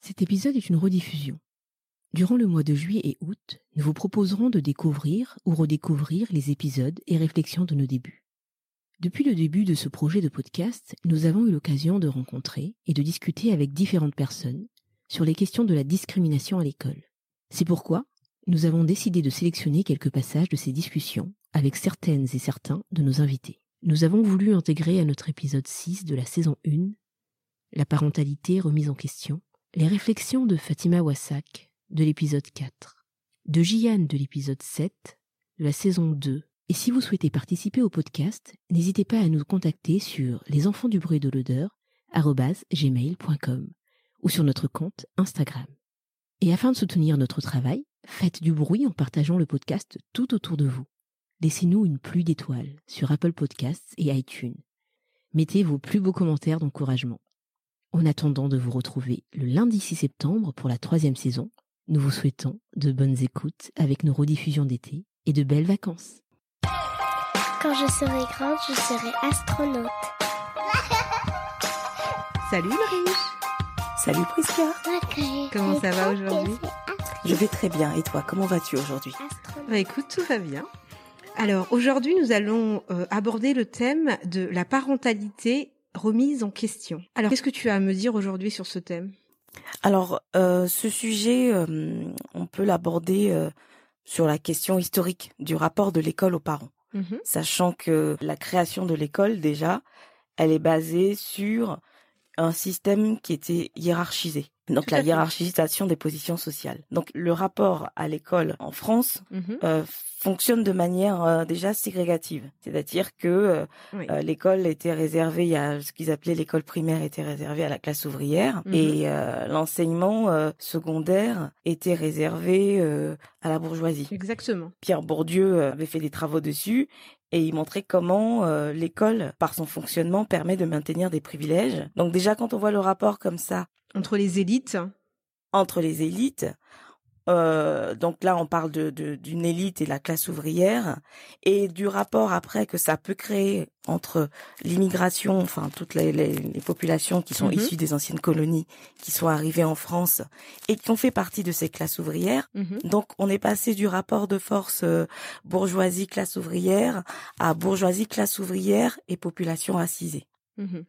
Cet épisode est une rediffusion. Durant le mois de juillet et août, nous vous proposerons de découvrir ou redécouvrir les épisodes et réflexions de nos débuts. Depuis le début de ce projet de podcast, nous avons eu l'occasion de rencontrer et de discuter avec différentes personnes sur les questions de la discrimination à l'école. C'est pourquoi nous avons décidé de sélectionner quelques passages de ces discussions avec certaines et certains de nos invités. Nous avons voulu intégrer à notre épisode 6 de la saison 1 la parentalité remise en question, les réflexions de Fatima Wassak de l'épisode 4, de Jian de l'épisode 7, de la saison 2. Et si vous souhaitez participer au podcast, n'hésitez pas à nous contacter sur lesenfantsdubruit de l'odeur gmail.com ou sur notre compte Instagram. Et afin de soutenir notre travail, faites du bruit en partageant le podcast tout autour de vous. Laissez-nous une pluie d'étoiles sur Apple Podcasts et iTunes. Mettez vos plus beaux commentaires d'encouragement. En attendant de vous retrouver le lundi 6 septembre pour la troisième saison, nous vous souhaitons de bonnes écoutes avec nos rediffusions d'été et de belles vacances. Quand je serai grande, je serai astronaute. Salut Marie Salut Prisca. Comment ça va aujourd'hui Je vais très bien. Et toi, comment vas-tu aujourd'hui Bah écoute, tout va bien. Alors aujourd'hui, nous allons euh, aborder le thème de la parentalité remise en question. Alors, qu'est-ce que tu as à me dire aujourd'hui sur ce thème? Alors, euh, ce sujet, euh, on peut l'aborder euh, sur la question historique du rapport de l'école aux parents, Mhm. sachant que la création de l'école, déjà, elle est basée sur un système qui était hiérarchisé. Donc Tout à la hiérarchisation des positions sociales. Donc le rapport à l'école en France Mhm. euh, fonctionne de manière euh, déjà ségrégative. C'est-à-dire que euh, Oui. euh, l'école était réservée, il y a ce qu'ils appelaient l'école primaire était réservée à la classe ouvrière Mhm. et euh, l'enseignement euh, secondaire était réservé à la bourgeoisie. Exactement. Pierre Bourdieu avait fait des travaux dessus et il montrait comment euh, l'école, par son fonctionnement, permet de maintenir des privilèges. Donc déjà, quand on voit le rapport comme ça Entre les élites, entre les élites. Euh, donc là, on parle de de- d'une élite et la classe ouvrière, et du rapport après que ça peut créer entre l'immigration, enfin toutes les, les, les populations qui sont Mhm. issues des anciennes colonies, qui sont arrivées en France et qui ont fait partie de ces classes ouvrières. Mhm. Donc on est passé du rapport de force euh, bourgeoisie classe ouvrière à bourgeoisie classe ouvrière et population racisée. Mhm.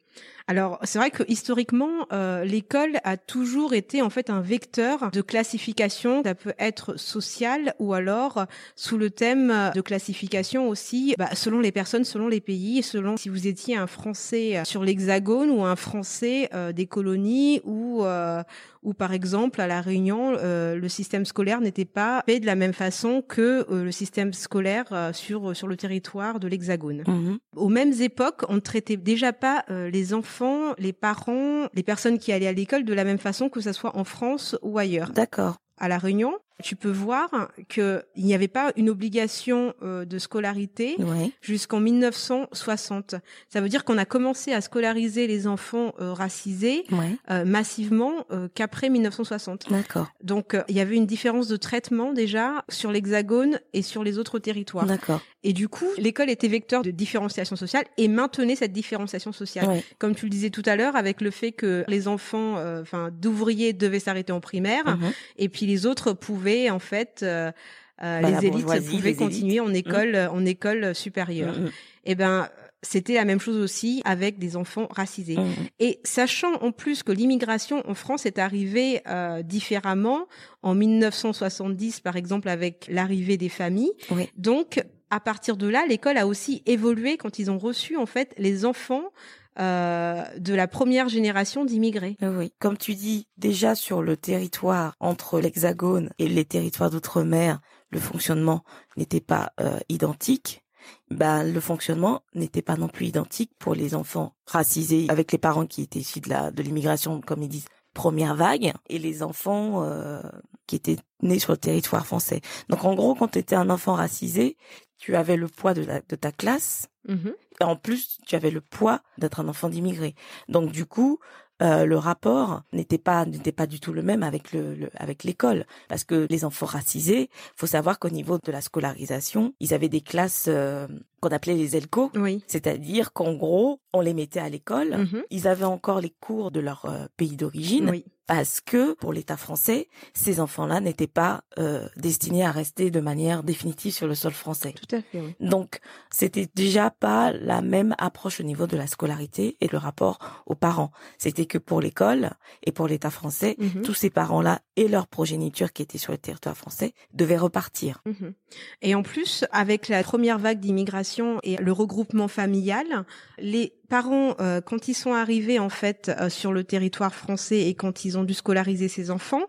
Alors, c'est vrai que historiquement, euh, l'école a toujours été en fait un vecteur de classification. Ça peut être social ou alors sous le thème de classification aussi, bah, selon les personnes, selon les pays, selon si vous étiez un Français euh, sur l'Hexagone ou un Français euh, des colonies ou euh, ou par exemple à la Réunion, euh, le système scolaire n'était pas fait de la même façon que euh, le système scolaire euh, sur sur le territoire de l'Hexagone Mhm. aux mêmes époques, on ne traitait déjà pas euh, les enfants, les parents, les personnes qui allaient à l'école de la même façon que ça soit en France ou ailleurs. D'accord. À la Réunion, tu peux voir que il n'y avait pas une obligation euh, de scolarité jusqu'en 1960. Ça veut dire qu'on a commencé à scolariser les enfants euh, racisés Ouais. euh, massivement qu'après 1960. D'accord. Donc il y avait une différence de traitement déjà sur l'Hexagone et sur les autres territoires. D'accord. Et du coup, l'école était vecteur de différenciation sociale et maintenait cette différenciation sociale. Ouais. Comme tu le disais tout à l'heure, avec le fait que les enfants, enfin, d'ouvriers devaient s'arrêter en primaire, Mhm. et puis les autres pouvaient, en fait, euh, euh, Bah, les élites pouvaient les continuer élites. en école, en école supérieure. Mhm. Et ben, c'était la même chose aussi avec des enfants racisés. Et sachant en plus que l'immigration en France est arrivée euh, différemment en 1970, par exemple, avec l'arrivée des familles. Oui. Donc, à partir de là, l'école a aussi évolué quand ils ont reçu en fait les enfants euh, de la première génération d'immigrés. Oui, Oui, comme tu dis, déjà sur le territoire entre l'Hexagone et les territoires d'outre-mer, le fonctionnement n'était pas euh, identique. ben le fonctionnement n'était pas non plus identique pour les enfants racisés avec les parents qui étaient issus de de l'immigration, comme ils disent première vague et les enfants euh, qui étaient nés sur le territoire français. Donc en gros, quand tu étais un enfant racisé, tu avais le poids de, de ta classe Mhm. et en plus tu avais le poids d'être un enfant d'immigré. Donc du coup, euh, le rapport n'était pas n'était pas du tout le même avec le, le- avec l'école parce que les enfants racisés, faut savoir qu'au niveau de la scolarisation, ils avaient des classes euh, qu'on appelait les ELCO, Oui. c'est-à-dire qu'en gros, on les mettait à l'école, Mhm. ils avaient encore les cours de leur euh, pays d'origine Oui. parce que pour l'État français, ces enfants-là n'étaient pas euh, destinés à rester de manière définitive sur le sol français. Tout à fait. Oui. Donc, c'était déjà pas la même approche au niveau de la scolarité et le rapport aux parents. C'était que pour l'école et pour l'État français, Mhm. tous ces parents-là et leur progéniture qui étaient sur le territoire français devaient repartir. Mhm. Et en plus, avec la première vague d'immigration et le regroupement familial, les parents, euh, quand ils sont arrivés en fait euh, sur le territoire français et quand ils ont dû scolariser ces enfants,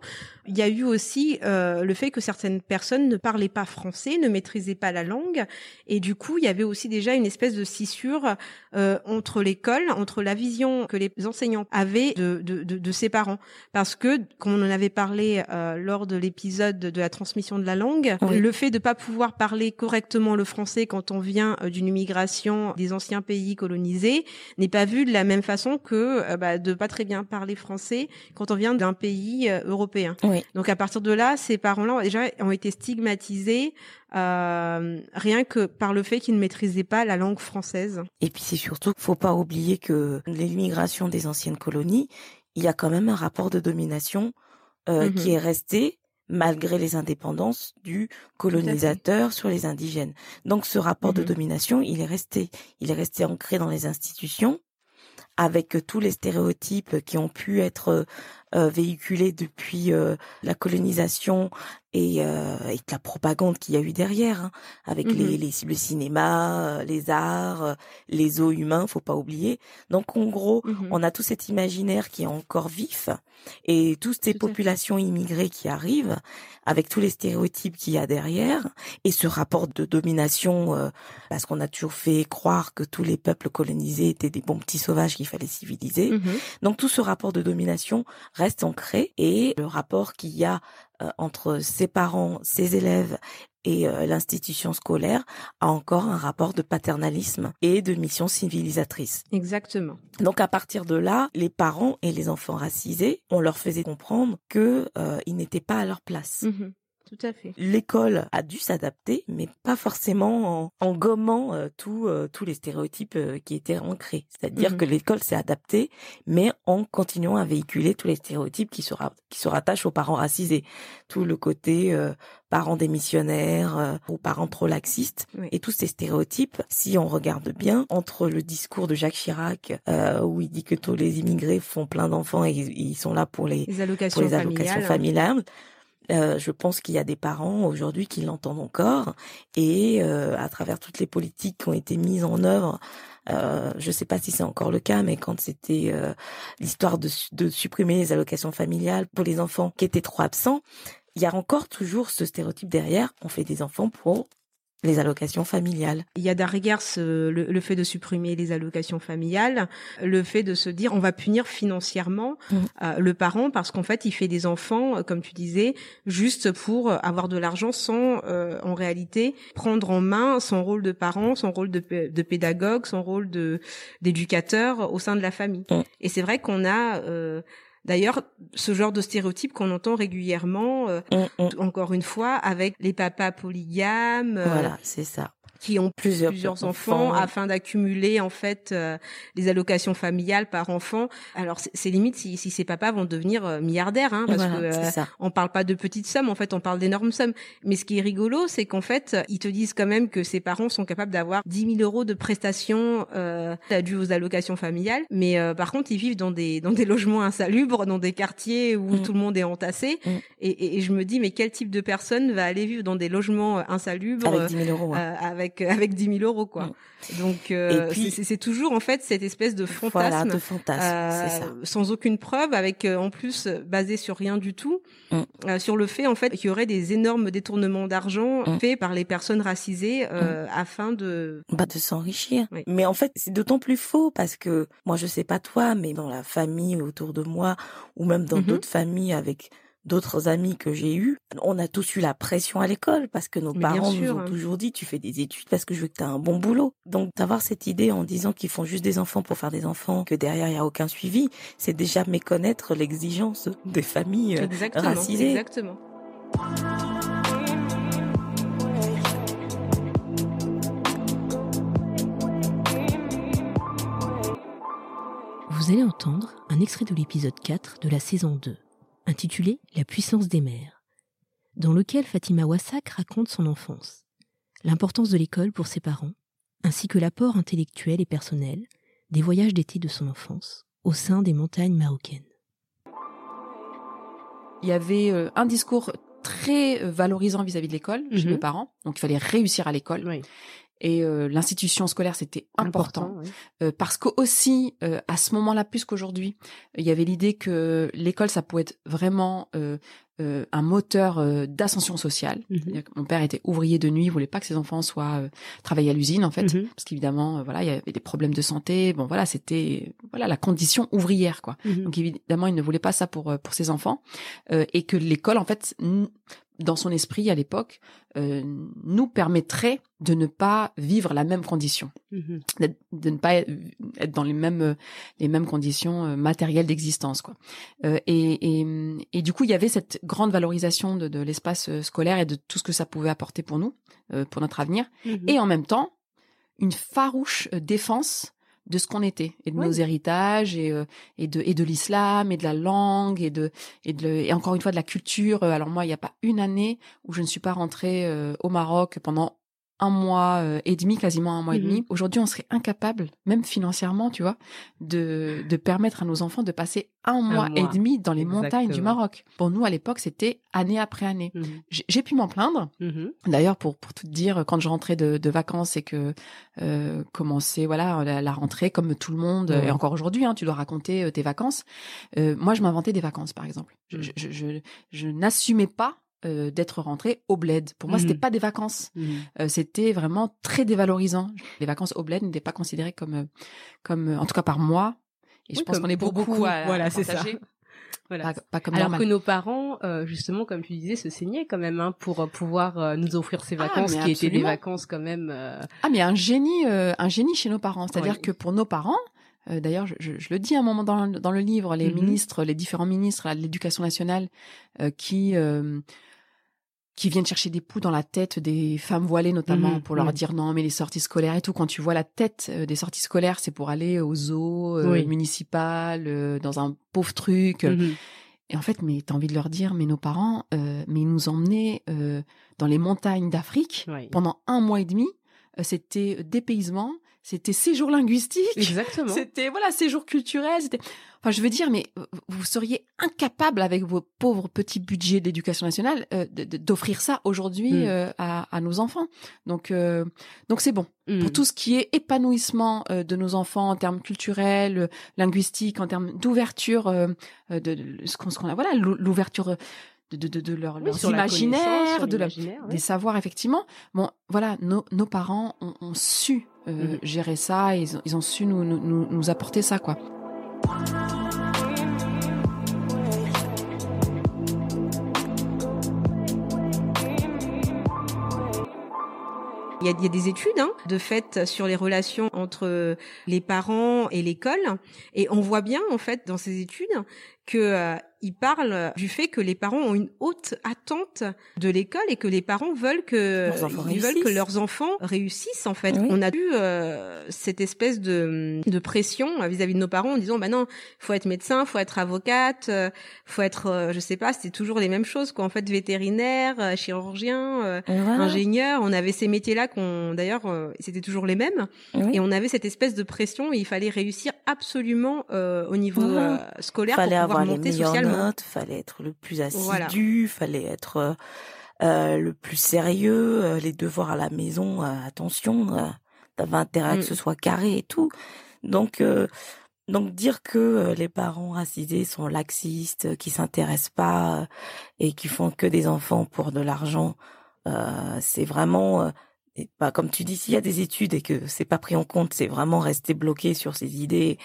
il y a eu aussi euh, le fait que certaines personnes ne parlaient pas français, ne maîtrisaient pas la langue, et du coup, il y avait aussi déjà une espèce de scissure euh, entre l'école, entre la vision que les enseignants avaient de, de, de, de ses parents, parce que, comme on en avait parlé euh, lors de l'épisode de la transmission de la langue, Oui. le fait de pas pouvoir parler correctement le français quand on vient euh, d'une immigration des anciens pays colonisés n'est pas vu de la même façon que euh, bah, de pas très bien parler français quand on vient d'un pays euh, européen. Oui. Donc à partir de là, ces parents-là déjà ont été stigmatisés euh, rien que par le fait qu'ils ne maîtrisaient pas la langue française. Et puis c'est surtout, faut pas oublier que l'immigration des anciennes colonies, il y a quand même un rapport de domination euh, Mhm. qui est resté malgré les indépendances du colonisateur sur les indigènes. Donc ce rapport de Mhm. domination, il est resté, il est resté ancré dans les institutions avec tous les stéréotypes qui ont pu être euh, véhiculés depuis euh, la colonisation et, euh, et la propagande qu'il y a eu derrière, hein, avec Mhm. les, les, le cinéma, euh, les arts, les eaux humains, faut pas oublier. Donc en gros, Mhm. on a tout cet imaginaire qui est encore vif et toutes ces Tout à fait. populations immigrées qui arrivent avec tous les stéréotypes qu'il y a derrière et ce rapport de domination euh, parce qu'on a toujours fait croire que tous les peuples colonisés étaient des bons petits sauvages qu'il fallait civiliser. Mhm. Donc tout ce rapport de domination reste ancré et le rapport qu'il y a euh, entre ses parents, ses élèves et euh, l'institution scolaire a encore un rapport de paternalisme et de mission civilisatrice. Exactement. Donc à partir de là, les parents et les enfants racisés, on leur faisait comprendre que euh, ils n'étaient pas à leur place. Mhm. Tout à fait. L'école a dû s'adapter, mais pas forcément en, en gommant euh, tous euh, tous les stéréotypes euh, qui étaient ancrés. C'est-à-dire Mhm. que l'école s'est adaptée, mais en continuant à véhiculer tous les stéréotypes qui se, qui se rattachent aux parents racisés. Tout le côté euh, parents démissionnaires euh, ou parents prolaxistes. Oui. Et tous ces stéréotypes, si on regarde bien, entre le discours de Jacques Chirac, euh, où il dit que tous les immigrés font plein d'enfants et ils sont là pour les Les allocations, pour les allocations familiales. familiales. Euh, je pense qu'il y a des parents aujourd'hui qui l'entendent encore et euh, à travers toutes les politiques qui ont été mises en œuvre, euh, je ne sais pas si c'est encore le cas, mais quand c'était euh, l'histoire de, su- de supprimer les allocations familiales pour les enfants qui étaient trop absents, il y a encore toujours ce stéréotype derrière. On fait des enfants pour les allocations familiales. Il y a derrière ce, le, le fait de supprimer les allocations familiales, le fait de se dire on va punir financièrement Mhm. euh, le parent parce qu'en fait il fait des enfants, euh, comme tu disais, juste pour euh, avoir de l'argent sans euh, en réalité prendre en main son rôle de parent, son rôle de, de pédagogue, son rôle de d'éducateur au sein de la famille. Mhm. Et c'est vrai qu'on a euh, D'ailleurs, ce genre de stéréotype qu'on entend régulièrement, euh, On- on- encore une fois, avec les papas polygames, euh, voilà, c'est ça. Qui ont Plusieurs, plusieurs enfants afin d'accumuler en fait euh, les allocations familiales par enfant. Alors c'est limite si, si ces papas vont devenir euh, milliardaires, hein, parce Voilà, que euh, on parle pas de petites sommes, en fait on parle d'énormes sommes. Mais ce qui est rigolo, c'est qu'en fait ils te disent quand même que ces parents sont capables d'avoir 10 000 euros de prestations euh, dues aux allocations familiales, mais euh, par contre ils vivent dans des dans des logements insalubres, dans des quartiers où Mm. tout le monde est entassé. Mm. Et, et, et je me dis mais quel type de personne va aller vivre dans des logements euh, insalubres Avec 10 000 euros. hein. euh, avec avec avec 10 000 euros quoi. Donc euh, c'est toujours en fait cette espèce de fantasme, de fantasme euh, sans aucune preuve, avec euh, en plus basé sur rien du tout, mm. sur le fait en fait qu'il y aurait des énormes détournements d'argent mm. faits par les personnes racisées mm. afin de bah, de s'enrichir. Mais en fait c'est d'autant plus faux parce que moi je sais pas toi, mais dans la famille autour de moi ou même dans mm-hmm. d'autres familles avec d'autres amis que j'ai eus, on a tous eu la pression à l'école parce que nos parents nous ont hein. toujours dit tu fais des études parce que je veux que tu aies un bon boulot. Donc d'avoir cette idée en disant qu'ils font juste des enfants pour faire des enfants, que derrière il y a aucun suivi, c'est déjà méconnaître l'exigence des familles euh, exactement, racisées. Exactement. Vous allez entendre un extrait de l'épisode 4 de la saison 2 intitulé La puissance des mères, dans lequel Fatima Wassak raconte son enfance, l'importance de l'école pour ses parents, ainsi que l'apport intellectuel et personnel des voyages d'été de son enfance au sein des montagnes marocaines. Il y avait euh, un discours très valorisant vis-à-vis de l'école chez mes mhm. parents, donc il fallait réussir à l'école. Et euh, l'institution scolaire, c'était important, parce que aussi à ce moment-là, plus qu'aujourd'hui, il y avait l'idée que l'école, ça pouvait être vraiment euh, un moteur euh, d'ascension sociale. Mhm. Mon père était ouvrier de nuit, il voulait pas que ses enfants soient euh, travailler à l'usine en fait, mhm. parce qu'évidemment voilà il y avait des problèmes de santé. Bon voilà c'était voilà la condition ouvrière quoi. Mhm. Donc évidemment il ne voulait pas ça pour pour ses enfants et que l'école en fait dans son esprit à l'époque, euh, nous permettrait de ne pas vivre la même condition, mmh de, ne pas être dans les mêmes les mêmes conditions euh, matérielles d'existence quoi. Euh, et, et, et, du coup, il y avait cette grande valorisation de, de l'espace scolaire et de tout ce que ça pouvait apporter pour nous, pour notre avenir, mmh et en même temps une farouche défense de ce qu'on était et de nos héritages et, euh, et de et de l'islam et de la langue et de et de et encore une fois de la culture. Alors moi, il n'y a pas une année où je ne suis pas rentrée euh, au Maroc pendant un mois euh, et demi, quasiment un mois et demi. Mhm. Aujourd'hui, on serait incapable, même financièrement, tu vois, de, de permettre à nos enfants de passer un mois, et demi dans les montagnes du Maroc. Pour nous, à l'époque, c'était année après année. Mhm. J'ai pu m'en plaindre. Mhm. D'ailleurs, pour, pour tout dire, quand je rentrais de, de vacances et que euh, commençait voilà la, rentrée, comme tout le monde, et encore aujourd'hui, hein, tu dois raconter euh, tes vacances. Euh, moi, je m'inventais des vacances, par exemple. Je, je, je, je n'assumais pas euh, d'être rentré au bled. Pour moi, c'était mmh. pas des vacances. Mmh. Euh, c'était vraiment très dévalorisant. Les vacances au bled n'étaient pas considérées comme, euh, comme, en tout cas par moi. Et je pense qu'on est beaucoup, beaucoup à, voilà, c'est ça. Voilà. Pas, comme Alors que nos parents, justement, comme tu disais, se saignaient quand même hein, pour pouvoir nous offrir ces ah, vacances qui étaient des vacances quand même. Ah mais un génie, un génie chez nos parents. C'est-à-dire que pour nos parents, D'ailleurs, je, je, le dis à un moment dans, dans le livre, les mmh ministres, les différents ministres de l'Éducation nationale qui qui viennent chercher des poux dans la tête des femmes voilées notamment mmh pour leur mmh. dire non mais les sorties scolaires et tout. Quand tu vois la tête euh, des sorties scolaires c'est pour aller aux zoo euh, municipales euh, dans un pauvre truc. Mmh et en fait mais t'as envie de leur dire mais nos parents mais ils nous emmenaient dans les montagnes d'Afrique pendant un mois et demi. C'était dépaysement c'était séjour linguistique exactement c'était voilà séjour culturel c'était Enfin, je veux dire, mais vous seriez incapable avec vos pauvres petits budgets d'éducation nationale euh, d'offrir ça aujourd'hui mm. euh, à, nos enfants. Donc, euh, donc c'est bon pour mm. tout ce qui est épanouissement de nos enfants en termes culturels, linguistiques, en termes d'ouverture de, ce qu'on a. Voilà, l'ouverture. De, de, de, leur, leurs imaginaires, de des savoirs effectivement. Bon, voilà, nos, nos parents ont, su mm. gérer ça, ils, ils ont su nous, nous, nous apporter ça, quoi. Il y, a, des études hein, de fait sur les relations entre les parents et l'école, et on voit bien en fait dans ces études que euh, il parle du fait que les parents ont une haute attente de l'école et que les parents veulent que ils veulent que leurs enfants réussissent en fait. On a eu euh, cette espèce de, de pression vis-à-vis de nos parents en disant bah non, faut être médecin, faut être avocate, euh, faut être euh, je sais pas, c'était toujours les mêmes choses quoi. En fait vétérinaire, euh, chirurgien, ingénieur, on avait ces métiers-là qu'on d'ailleurs c'était toujours les mêmes. Et on avait cette espèce de pression et il fallait réussir absolument au niveau scolaire avoir les meilleures notes, fallait être le plus assidu, fallait être le plus sérieux, les devoirs à la maison, attention, t'avais intérêt à que ce mm. soit carré et tout. Donc donc dire que les parents racisés sont laxistes, qui s'intéressent pas et qui font que des enfants pour de l'argent, c'est vraiment et bah, comme tu dis, s'il y a des études et que c'est pas pris en compte, c'est vraiment rester bloqué sur ses idées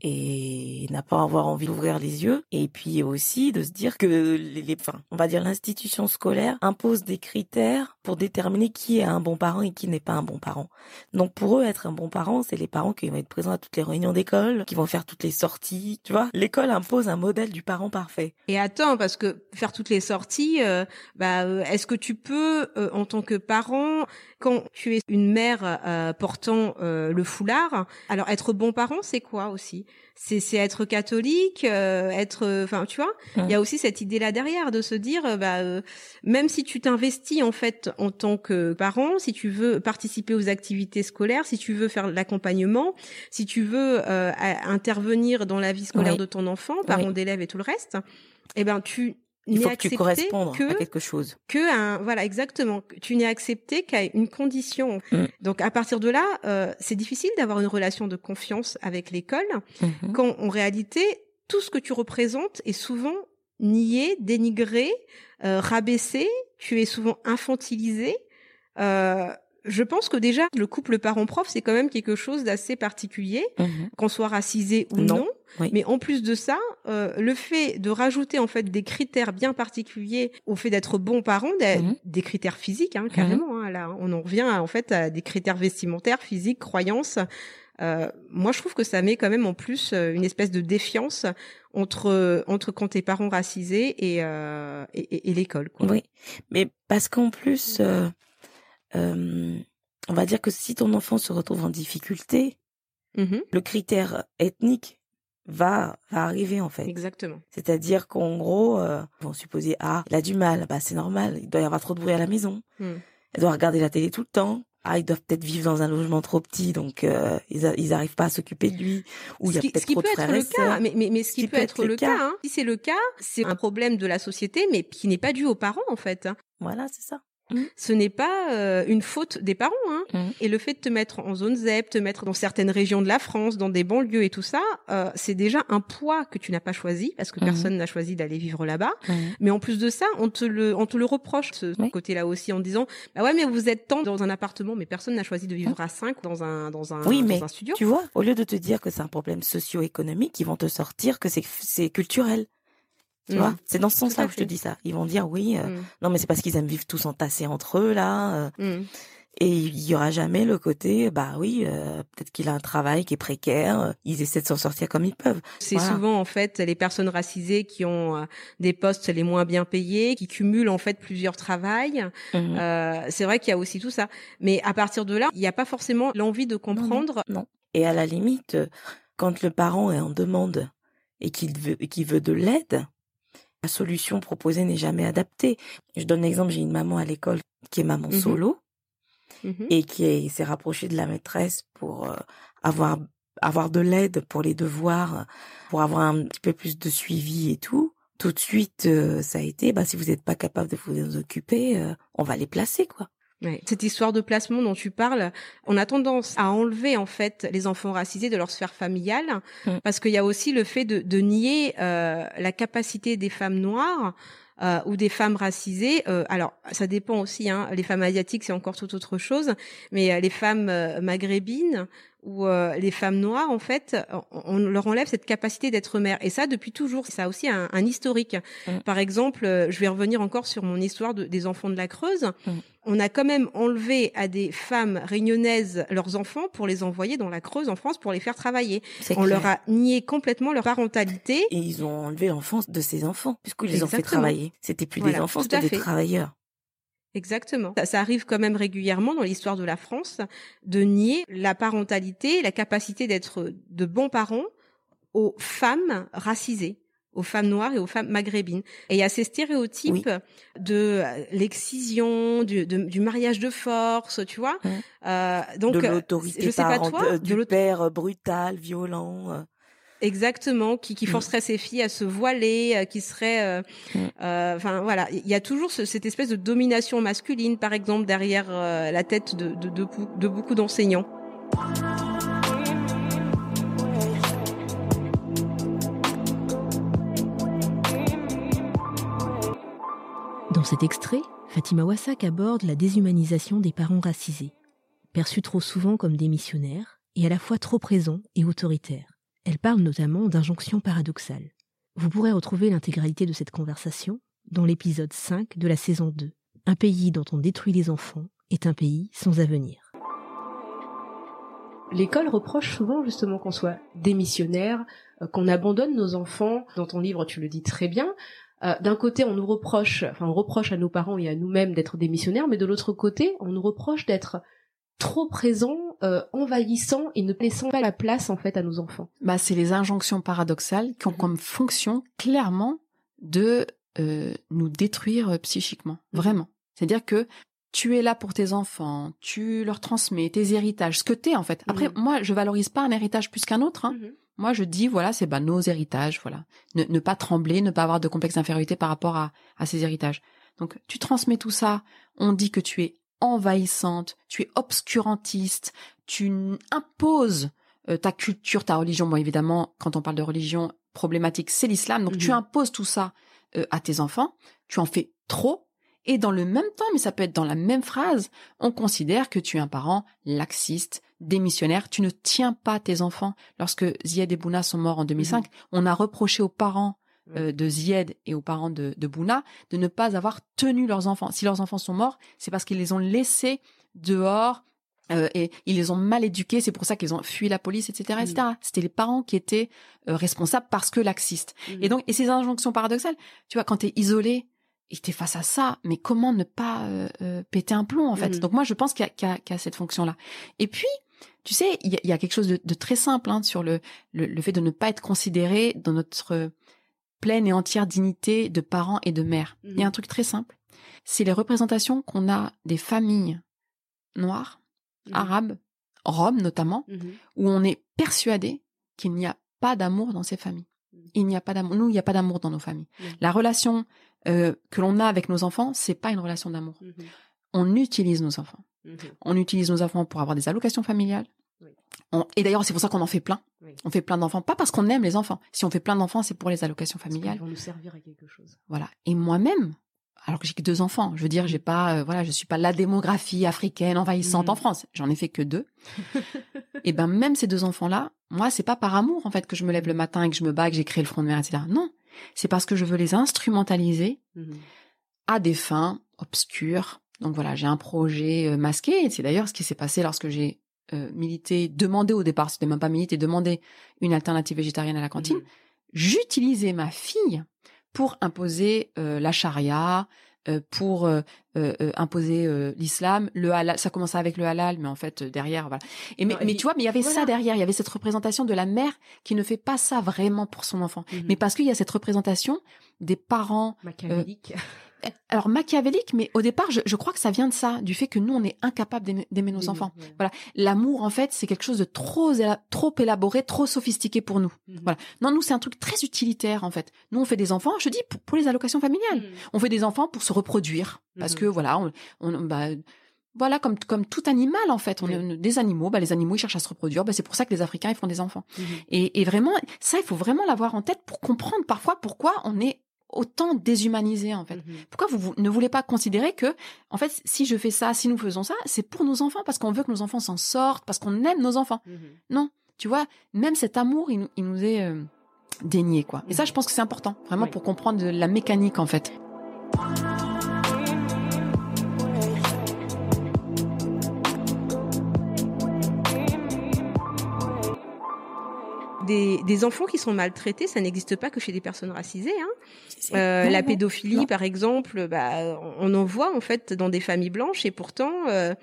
et n'a pas avoir envie d'ouvrir les yeux. Et puis aussi de se dire que les, enfin, on va dire l'institution scolaire impose des critères pour déterminer qui est un bon parent et qui n'est pas un bon parent. Donc pour eux, être un bon parent, c'est les parents qui vont être présents à toutes les réunions d'école, qui vont faire toutes les sorties. Tu vois, l'école impose un modèle du parent parfait. Et attends, parce que faire toutes les sorties, euh, bah, euh, est-ce que tu peux, euh, en tant que parent, quand tu es une mère portant le foulard, alors être bon parent, c'est quoi aussi? C'est c'est être catholique, euh, être, enfin, tu vois, il y a aussi cette idée là derrière de se dire, euh, bah, euh, même si tu t'investis en fait en tant que parent, si tu veux participer aux activités scolaires, si tu veux faire l'accompagnement, si tu veux intervenir dans la vie scolaire de ton enfant, parents d'élèves et tout le reste, eh ben tu il faut que tu correspondes à quelque chose. Que un, voilà, exactement. Tu n'es accepté qu'à une condition. Mm. Donc à partir de là, euh, c'est difficile d'avoir une relation de confiance avec l'école mm-hmm. quand en réalité tout ce que tu représentes est souvent nié, dénigré, euh, rabaissé. Tu es souvent infantilisé. Euh, je pense que déjà le couple parent-prof c'est quand même quelque chose d'assez particulier, mm-hmm. qu'on soit racisé ou non. Mais en plus de ça, euh, le fait de rajouter en fait des critères bien particuliers au fait d'être bon parent, des, mhm. critères physiques hein, carrément. Mhm. Hein, là, on en revient en fait à des critères vestimentaires, physiques, croyances. Euh, moi, je trouve que ça met quand même en plus euh, une espèce de défiance entre entre quand t'es parent racisé et euh, et, et, l'école. Oui, mais parce qu'en plus, euh, on va dire que si ton enfant se retrouve en difficulté, mhm. le critère ethnique va, va arriver en fait. Exactement. C'est-à-dire qu'en gros, euh, vont supposer ah, il a du mal, bah c'est normal, il doit y avoir trop de bruit à la maison. Hmm. Il doit regarder la télé tout le temps. Ah, ils doivent peut-être vivre dans un logement trop petit, donc euh, ils, ils arrivent pas à s'occuper de lui. Ou il y a peut-être trop de frères le cas, mais, mais, mais ce qui, peut, être, le cas, hein. si c'est le cas, c'est un problème de la société, mais qui n'est pas dû aux parents en fait. Voilà, c'est ça. Mmh. Ce n'est pas euh, une faute des parents. Hein. Mmh. Et le fait de te mettre en zone ZEP, te mettre dans certaines régions de la France, dans des banlieues et tout ça, euh, c'est déjà un poids que tu n'as pas choisi parce que mmh. personne n'a choisi d'aller vivre là-bas. Mais en plus de ça, on te le, on te le reproche ce côté-là aussi en disant, bah ouais, mais vous êtes tant dans un appartement, mais personne n'a choisi de vivre à cinq dans un dans un, oui, mais un studio. Tu vois, au lieu de te dire que c'est un problème socio-économique, ils vont te sortir que c'est c'est culturel. Tu vois, mm. c'est dans ce sens-là que je te dis ça. Ils vont dire oui, euh, mm. non mais c'est parce qu'ils aiment vivre tous entassés entre eux là. Euh, mm. Et il y aura jamais le côté, bah oui, euh, peut-être qu'il a un travail qui est précaire, ils essaient de s'en sortir comme ils peuvent. C'est souvent en fait les personnes racisées qui ont des postes les moins bien payés, qui cumulent en fait plusieurs travails. Mm-hmm. c'est vrai qu'il y a aussi tout ça. Mais à partir de là, il n'y a pas forcément l'envie de comprendre. Non, Et à la limite, quand le parent est en demande et qu'il veut, qu'il veut de l'aide, la solution proposée n'est jamais adaptée. Je donne l'exemple, j'ai une maman à l'école qui est maman mmh solo mmh et qui s'est rapprochée de la maîtresse pour euh, avoir avoir de l'aide pour les devoirs, pour avoir un petit peu plus de suivi et tout. Tout de suite, euh, ça a été, bah si vous n'êtes pas capable de vous en occuper, euh, on va les placer quoi. Cette histoire de placement dont tu parles, on a tendance à enlever en fait les enfants racisés de leur sphère familiale, mm. parce qu'il y a aussi le fait de, de nier euh, la capacité des femmes noires euh, ou des femmes racisées. Euh, alors, ça dépend aussi. Hein, les femmes asiatiques, c'est encore tout autre chose, mais les femmes maghrébines ou les femmes noires, en fait, on, leur enlève cette capacité d'être mère. Et ça, depuis toujours, ça a aussi un, un historique. Mm. Par exemple, je vais revenir encore sur mon histoire de, des enfants de la Creuse. Mm on a quand même enlevé à des femmes réunionnaises leurs enfants pour les envoyer dans la Creuse en France pour les faire travailler. On leur a nié complètement leur parentalité. Et ils ont enlevé l'enfance de ces enfants puisqu'ils les ont fait travailler. C'était plus des enfants, c'était des travailleurs. Exactement. Ça, ça, arrive quand même régulièrement dans l'histoire de la France de nier la parentalité, la capacité d'être de bons parents aux femmes racisées aux femmes noires et aux femmes maghrébines. Et il y a ces stéréotypes de euh, l'excision, du, du, mariage de force, tu vois. Euh, donc, de euh, l'autorité pas toi, du père brutal, violent. Exactement, qui, qui mm. forcerait ses filles à se voiler, euh, qui serait, euh, mm. euh, enfin voilà, il y a toujours cette espèce de domination masculine, par exemple, derrière la tête de, de, de, de beaucoup d'enseignants. Dans cet extrait, Fatima Wassak aborde la déshumanisation des parents racisés, perçus trop souvent comme des missionnaires et à la fois trop présents et autoritaires. Elle parle notamment d'injonctions paradoxales. Vous pourrez retrouver l'intégralité de cette conversation dans l'épisode 5 de la saison 2. Un pays dont on détruit les enfants est un pays sans avenir. L'école reproche souvent justement qu'on soit démissionnaire, euh, qu'on abandonne nos enfants. Dans ton livre, tu le dis très bien. Euh, d'un côté, on nous reproche, enfin, on reproche à nos parents et à nous-mêmes d'être démissionnaires, mais de l'autre côté, on nous reproche d'être trop présent, euh, envahissant et ne laissant pas la place en fait à nos enfants. Bah, c'est les injonctions paradoxales qui ont mhm. comme fonction clairement de euh, nous détruire euh, psychiquement, mhm. vraiment. C'est-à-dire que tu es là pour tes enfants, tu leur transmets tes héritages, ce que t'es en fait. Après, mhm. moi, je valorise pas un héritage plus qu'un autre. Hein. Moi, je dis voilà, c'est bah nos héritages, voilà. Ne, ne, pas trembler, ne pas avoir de complexe d'infériorité par rapport à, à ces héritages. Donc, tu transmets tout ça. On dit que tu es envahissante, tu es obscurantiste, tu imposes euh, ta culture, ta religion. Bon, évidemment, quand on parle de religion problématique, c'est l'islam. Donc, tu mhm. imposes tout ça euh, à tes enfants. Tu en fais trop. Et dans le même temps, mais ça peut être dans la même phrase, on considère que tu es un parent laxiste, démissionnaire. Tu ne tiens pas tes enfants. Lorsque Zied et Bouna sont morts en 2005, mhm. on a reproché aux parents euh, de Zied et aux parents de, de Bouna de ne pas avoir tenu leurs enfants. Si leurs enfants sont morts, c'est parce qu'ils les ont laissés dehors euh, et ils les ont mal éduqués, c'est pour ça qu'ils ont fui la police, etc., etc. Mm. C'était les parents qui étaient euh, responsables parce que laxistes. Mm. Et donc, et ces injonctions paradoxales, tu vois, quand t'es isolé et t'es face à ça, mais comment ne pas péter un plomb en fait? Mm. Donc moi, je pense qu'il y, y, a cette fonction-là. Et puis, tu sais, il y, a, quelque chose de, de très simple hein, sur le, le, le, fait de ne pas être considéré dans notre pleine et entière dignité de parents et de mères. Il y a un mhm. truc très simple. C'est les représentations qu'on a des familles noires, mhm. arabes, roms notamment, mhm. où on est persuadé qu'il n'y a pas d'amour dans ces familles. Il n'y a pas d'amour. Nous, il n'y a pas d'amour dans nos familles. La relation euh, que l'on a avec nos enfants, c'est pas une relation d'amour. On utilise nos enfants. On utilise nos enfants pour avoir des allocations familiales, et d'ailleurs, c'est pour ça qu'on en fait plein. On fait plein d'enfants, pas parce qu'on aime les enfants. Si on fait plein d'enfants, c'est pour les allocations familiales. Ils vont nous servir à quelque chose. Voilà. Et moi-même, alors que j'ai que deux enfants, je veux dire, j'ai pas, euh, voilà, je suis pas la démographie africaine envahissante mm. en France. J'en ai fait que deux. et ben même ces deux enfants-là, moi, c'est pas par amour en fait que je me lève le matin et que je me bats, que j'ai créé le front de mer, etc. Non, c'est parce que je veux les instrumentaliser mm-hmm. à des fins obscures. Donc voilà, j'ai un projet euh, masqué. C'est d'ailleurs ce qui s'est passé lorsque j'ai euh, militer, demander au départ, c'était même pas militer, demander une alternative végétarienne à la cantine, mmh. j'utilisais ma fille pour imposer euh, la charia, euh, pour euh, imposer l'islam, le halal. Ça commençait avec le halal, mais en fait derrière, voilà. Et mais, mais tu vois, mais il y avait ça derrière, il y avait cette représentation de la mère qui ne fait pas ça vraiment pour son enfant, mmh mais parce qu'il y a cette représentation des parents machiavéliques alors machiavélique, mais au départ, je, crois que ça vient de ça, du fait que nous, on est incapable d'aimer nos enfants. Voilà, l'amour, en fait, c'est quelque chose de trop, trop élaboré, trop sophistiqué pour nous. Mhm. Voilà. Non, nous, c'est un truc très utilitaire, en fait. Nous, on fait des enfants, je dis, pour, les allocations familiales. Mhm. On fait des enfants pour se reproduire, parce mhm. que voilà, on, bah, voilà, comme comme tout animal en fait, on est des animaux. Bah les animaux ils cherchent à se reproduire. Bah c'est pour ça que les Africains ils font des enfants. Et, et vraiment, ça il faut vraiment l'avoir en tête pour comprendre parfois pourquoi on est autant déshumanisé en fait. Mhm. Pourquoi vous, ne voulez pas considérer que en fait si je fais ça, si nous faisons ça, c'est pour nos enfants parce qu'on veut que nos enfants s'en sortent, parce qu'on aime nos enfants. Mhm. Non, tu vois, même cet amour il, nous est euh, dénié quoi. Et ça je pense que c'est important vraiment pour comprendre la mécanique en fait. Des, enfants qui sont maltraités, ça n'existe pas que chez des personnes racisées. Hein. Euh, la pédophilie, par exemple, bah, on en voit en fait dans des familles blanches et pourtant, euh,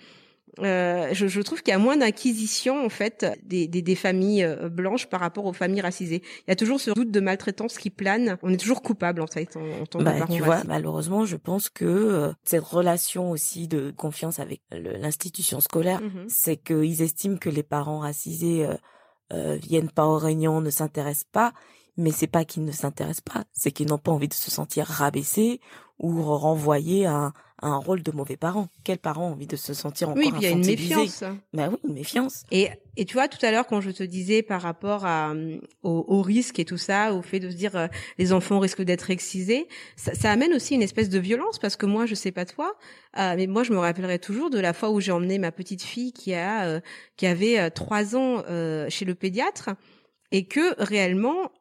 euh, je, trouve qu'il y a moins d'inquisition en fait des, des, familles blanches par rapport aux familles racisées. Il y a toujours ce doute de maltraitance qui plane. On est toujours coupable en fait en, tant que bah, Tu vois, malheureusement, je pense que cette relation aussi de confiance avec l'institution scolaire, mmh c'est qu'ils estiment que les parents racisés euh, viennent pas aux réunions, ne s'intéressent pas, mais c'est pas qu'ils ne s'intéressent pas, c'est qu'ils n'ont pas envie de se sentir rabaissés ou renvoyés à, un rôle de mauvais parent. Quel parent a envie de se sentir encore Oui, il y a une méfiance. Ben oui, une méfiance. Et, et tu vois, tout à l'heure, quand je te disais par rapport à, au, au, risque et tout ça, au fait de se dire euh, les enfants risquent d'être excisés, ça, ça, amène aussi une espèce de violence parce que moi, je sais pas toi, euh, mais moi, je me rappellerai toujours de la fois où j'ai emmené ma petite fille qui a, euh, qui avait trois ans chez le pédiatre et que réellement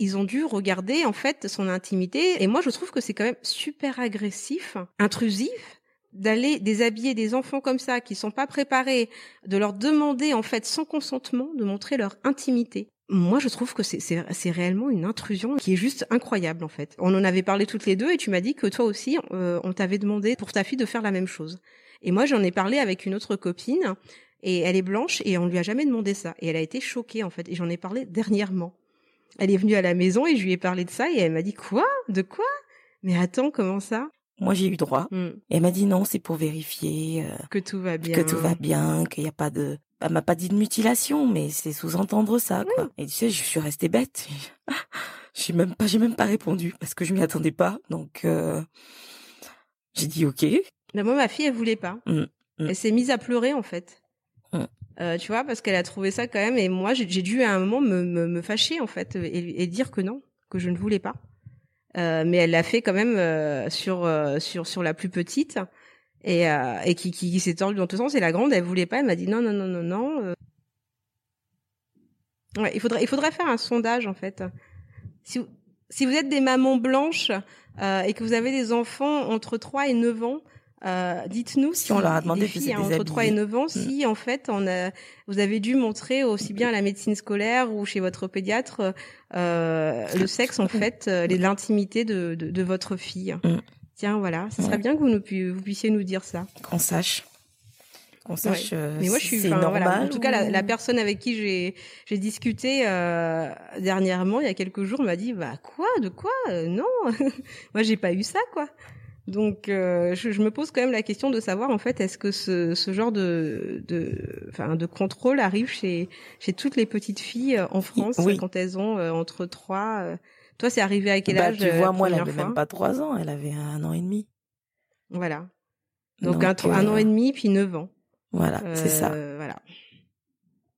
ils ont dû regarder en fait son intimité. Et moi, je trouve que c'est quand même super agressif, intrusif d'aller déshabiller des enfants comme ça qui sont pas préparés, de leur demander en fait sans consentement de montrer leur intimité. Moi, je trouve que c'est réellement une intrusion qui est juste incroyable en fait. On en avait parlé toutes les deux et tu m'as dit que toi aussi, euh, on t'avait demandé pour ta fille de faire la même chose. Et moi, j'en ai parlé avec une autre copine et elle est blanche et on lui a jamais demandé ça. Et elle a été choquée en fait. Et j'en ai parlé dernièrement. Elle est venue à la maison et je lui ai parlé de ça et elle m'a dit quoi? De quoi? Mais attends, comment ça? Moi, j'ai eu droit. Hmm. Et elle m'a dit non, c'est pour vérifier euh, que tout va bien, que tout va bien, qu'il n'y a pas de. Elle m'a pas dit de mutilation, mais c'est sous-entendre ça, quoi. Et tu sais, je suis restée bête. j'ai même pas, j'ai même pas répondu parce que je m'y attendais pas. Donc, euh... j'ai dit ok. Mais moi, ma fille, elle voulait pas. Hmm. Hmm. Elle s'est mise à pleurer en fait. Euh, tu vois, parce qu'elle a trouvé ça quand même. Et moi, j'ai dû à un moment me, me, me fâcher en fait et, et, dire que non, que je ne voulais pas. Euh, mais elle l'a fait quand même euh, sur euh, sur sur la plus petite et euh, et qui qui, s'est tordue dans tous sens. Et la grande, elle voulait pas. Elle m'a dit non non non non non. Ouais, il faudrait il faudrait faire un sondage en fait. Si vous, si vous êtes des mamans blanches et que vous avez des enfants entre 3 et 9 ans, euh, dites-nous si, on leur a demandé filles, hein, entre 3 et 9 ans, mm. si en fait on a, vous avez dû montrer aussi bien à la médecine scolaire ou chez votre pédiatre euh, le sexe en fait, euh, l'intimité de, de, de, votre fille. Mm. Tiens, voilà, ce serait bien que vous, nous, vous puissiez nous dire ça. Qu'on sache. Qu'on sache. Euh, Mais moi, je suis. normal. Voilà. En tout cas, la, la, personne avec qui j'ai j'ai discuté euh, dernièrement, il y a quelques jours, m'a dit bah quoi, de quoi? Non, moi j'ai pas eu ça quoi. Donc, euh, je, je, me pose quand même la question de savoir en fait, est-ce que ce, ce genre de, de, enfin, de contrôle arrive chez, chez toutes les petites filles euh, en France quand elles ont euh, entre trois. toi, c'est arrivé à quel bah, âge Tu vois, moi, elle avait même pas trois ans, elle avait un an et demi. Voilà. Donc, un, un, an et demi puis neuf ans. Voilà, c'est ça. Voilà.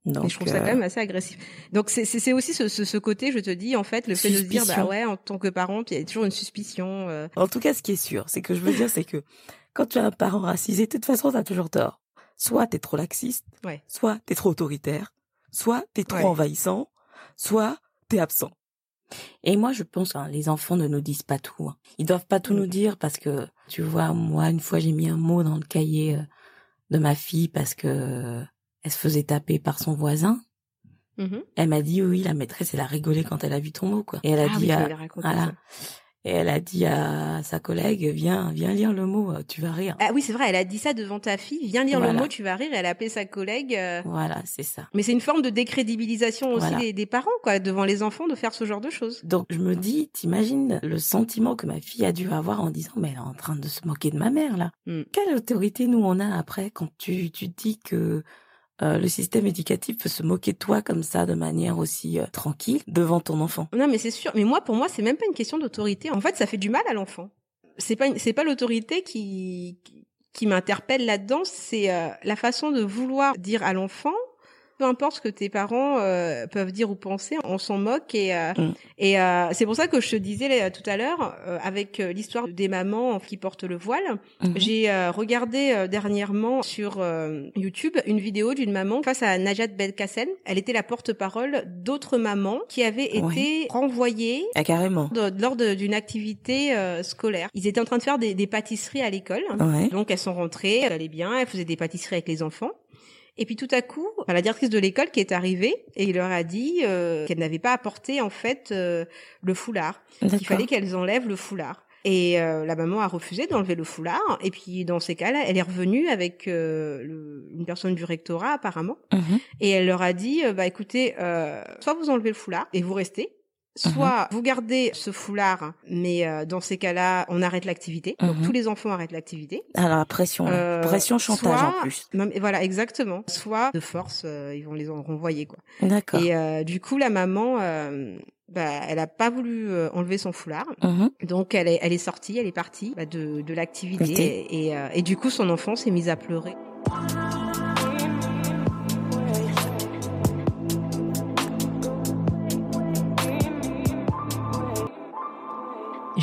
Donc, et je trouve ça quand même assez agressif. Donc c'est aussi ce, ce, ce, côté, je te dis, en fait, le fait de se dire, bah ouais, en tant que parent, il y a toujours une suspicion. Euh... En tout cas, ce qui est sûr, c'est que je veux dire, c'est que quand tu as un parent racisé, de toute façon, t'as toujours tort. Soit t'es trop laxiste, ouais. soit t'es trop autoritaire, soit t'es trop envahissant, soit t'es absent. Et moi, je pense que hein, les enfants ne nous disent pas tout. Hein. Ils doivent pas tout nous dire parce que, tu vois, moi, une fois, j'ai mis un mot dans le cahier euh, de ma fille parce que elle se faisait taper par son voisin. Mm-hmm. Elle m'a dit oui, la maîtresse, elle a rigolé quand elle a vu ton mot, quoi. Et elle a ah dit, à, voilà. Et elle a dit à sa collègue, viens, viens lire le mot, tu vas rire. Ah oui, c'est vrai, elle a dit ça devant ta fille, viens lire le mot, tu vas rire. Elle a appelé sa collègue. Euh. Voilà, c'est ça. Mais c'est une forme de décrédibilisation aussi des, parents, quoi, devant les enfants, de faire ce genre de choses. Donc je me dis, t'imagines le sentiment que ma fille a dû avoir en disant, mais elle est en train de se moquer de ma mère là. Hmm. Quelle autorité nous on a après quand tu tu dis que euh, le système éducatif peut se moquer de toi comme ça de manière aussi euh, tranquille devant ton enfant. Non, mais c'est sûr. Mais moi, pour moi, c'est même pas une question d'autorité. En fait, ça fait du mal à l'enfant. C'est pas c'est pas l'autorité qui qui m'interpelle là-dedans, c'est euh, la façon de vouloir dire à l'enfant peu importe ce que tes parents euh, peuvent dire ou penser, on s'en moque et euh, mm. et euh, c'est pour ça que je te disais tout à l'heure avec l'histoire des mamans qui portent le voile, mm-hmm. j'ai regardé dernièrement sur YouTube une vidéo d'une maman face à Najat Belkacem. Elle était la porte-parole d'autres mamans qui avaient été renvoyées ah, carrément lors d'une activité scolaire. Ils étaient en train de faire des, des pâtisseries à l'école, donc elles sont rentrées, elles allaient bien, elles faisaient des pâtisseries avec les enfants. Et puis tout à coup, la directrice de l'école qui est arrivée et il leur a dit euh, qu'elle n'avait pas apporté en fait euh, le foulard, qu'il fallait qu'elles enlèvent le foulard. Et euh, la maman a refusé d'enlever le foulard. Et puis dans ces cas-là, elle est revenue avec une personne du rectorat apparemment, mhm. et elle leur a dit bah écoutez, soit vous enlevez le foulard et vous restez, Soit vous gardez ce foulard, mais euh, dans ces cas-là, on arrête l'activité. Donc tous les enfants arrêtent l'activité. Alors pression, euh, pression chantage en plus. voilà, exactement. Soit de force, euh, ils vont les renvoyer quoi. D'accord. Et du coup, la maman, bah, elle a pas voulu enlever son foulard, donc elle est, elle est sortie, elle est partie bah, de, de l'activité, et, et du coup, son enfant s'est mise à pleurer.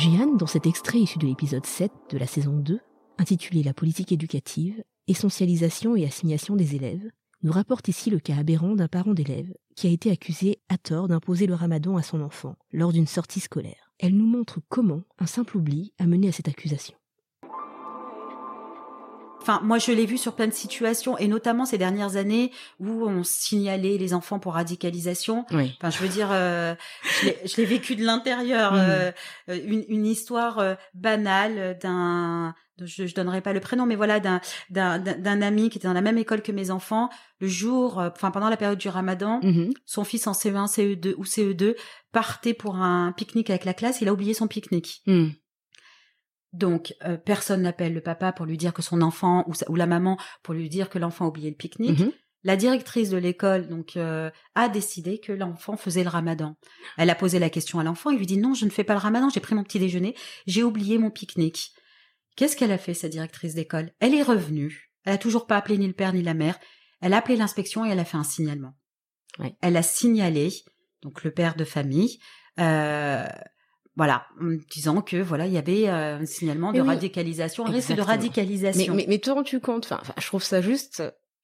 Jeanne, dans cet extrait issu de l'épisode 7 de la saison 2, intitulé La politique éducative, essentialisation et assignation des élèves, nous rapporte ici le cas aberrant d'un parent d'élève qui a été accusé à tort d'imposer le ramadan à son enfant lors d'une sortie scolaire. Elle nous montre comment un simple oubli a mené à cette accusation. Enfin, moi, je l'ai vu sur plein de situations, et notamment ces dernières années où on signalait les enfants pour radicalisation. Enfin, je veux dire, euh, je l'ai vécu de l'intérieur. Mm. Euh, une, une, histoire euh, banale d'un, je, je donnerai pas le prénom, mais voilà, d'un d'un ami qui était dans la même école que mes enfants. Le jour, enfin pendant la période du Ramadan, mm-hmm. son fils en CE1, CE2 ou CE2 partait pour un pique-nique avec la classe. Il a oublié son pique-nique. Mm. Donc, euh, personne n'appelle le papa pour lui dire que son enfant ou, la maman pour lui dire que l'enfant a oublié le pique-nique. Mhm. La directrice de l'école donc euh, a décidé que l'enfant faisait le ramadan. Elle a posé la question à l'enfant, il lui dit non, je ne fais pas le ramadan, j'ai pris mon petit déjeuner, j'ai oublié mon pique-nique. Qu'est-ce qu'elle a fait sa directrice d'école? Elle est revenue. Elle a toujours pas appelé ni le père ni la mère. Elle a appelé l'inspection et elle a fait un signalement. Elle a signalé donc le père de famille. Euh, voilà, en disant que voilà, il y avait euh, un signalement de radicalisation, un risque de radicalisation. Mais, mais, mais te rends-tu compte Enfin, je trouve ça juste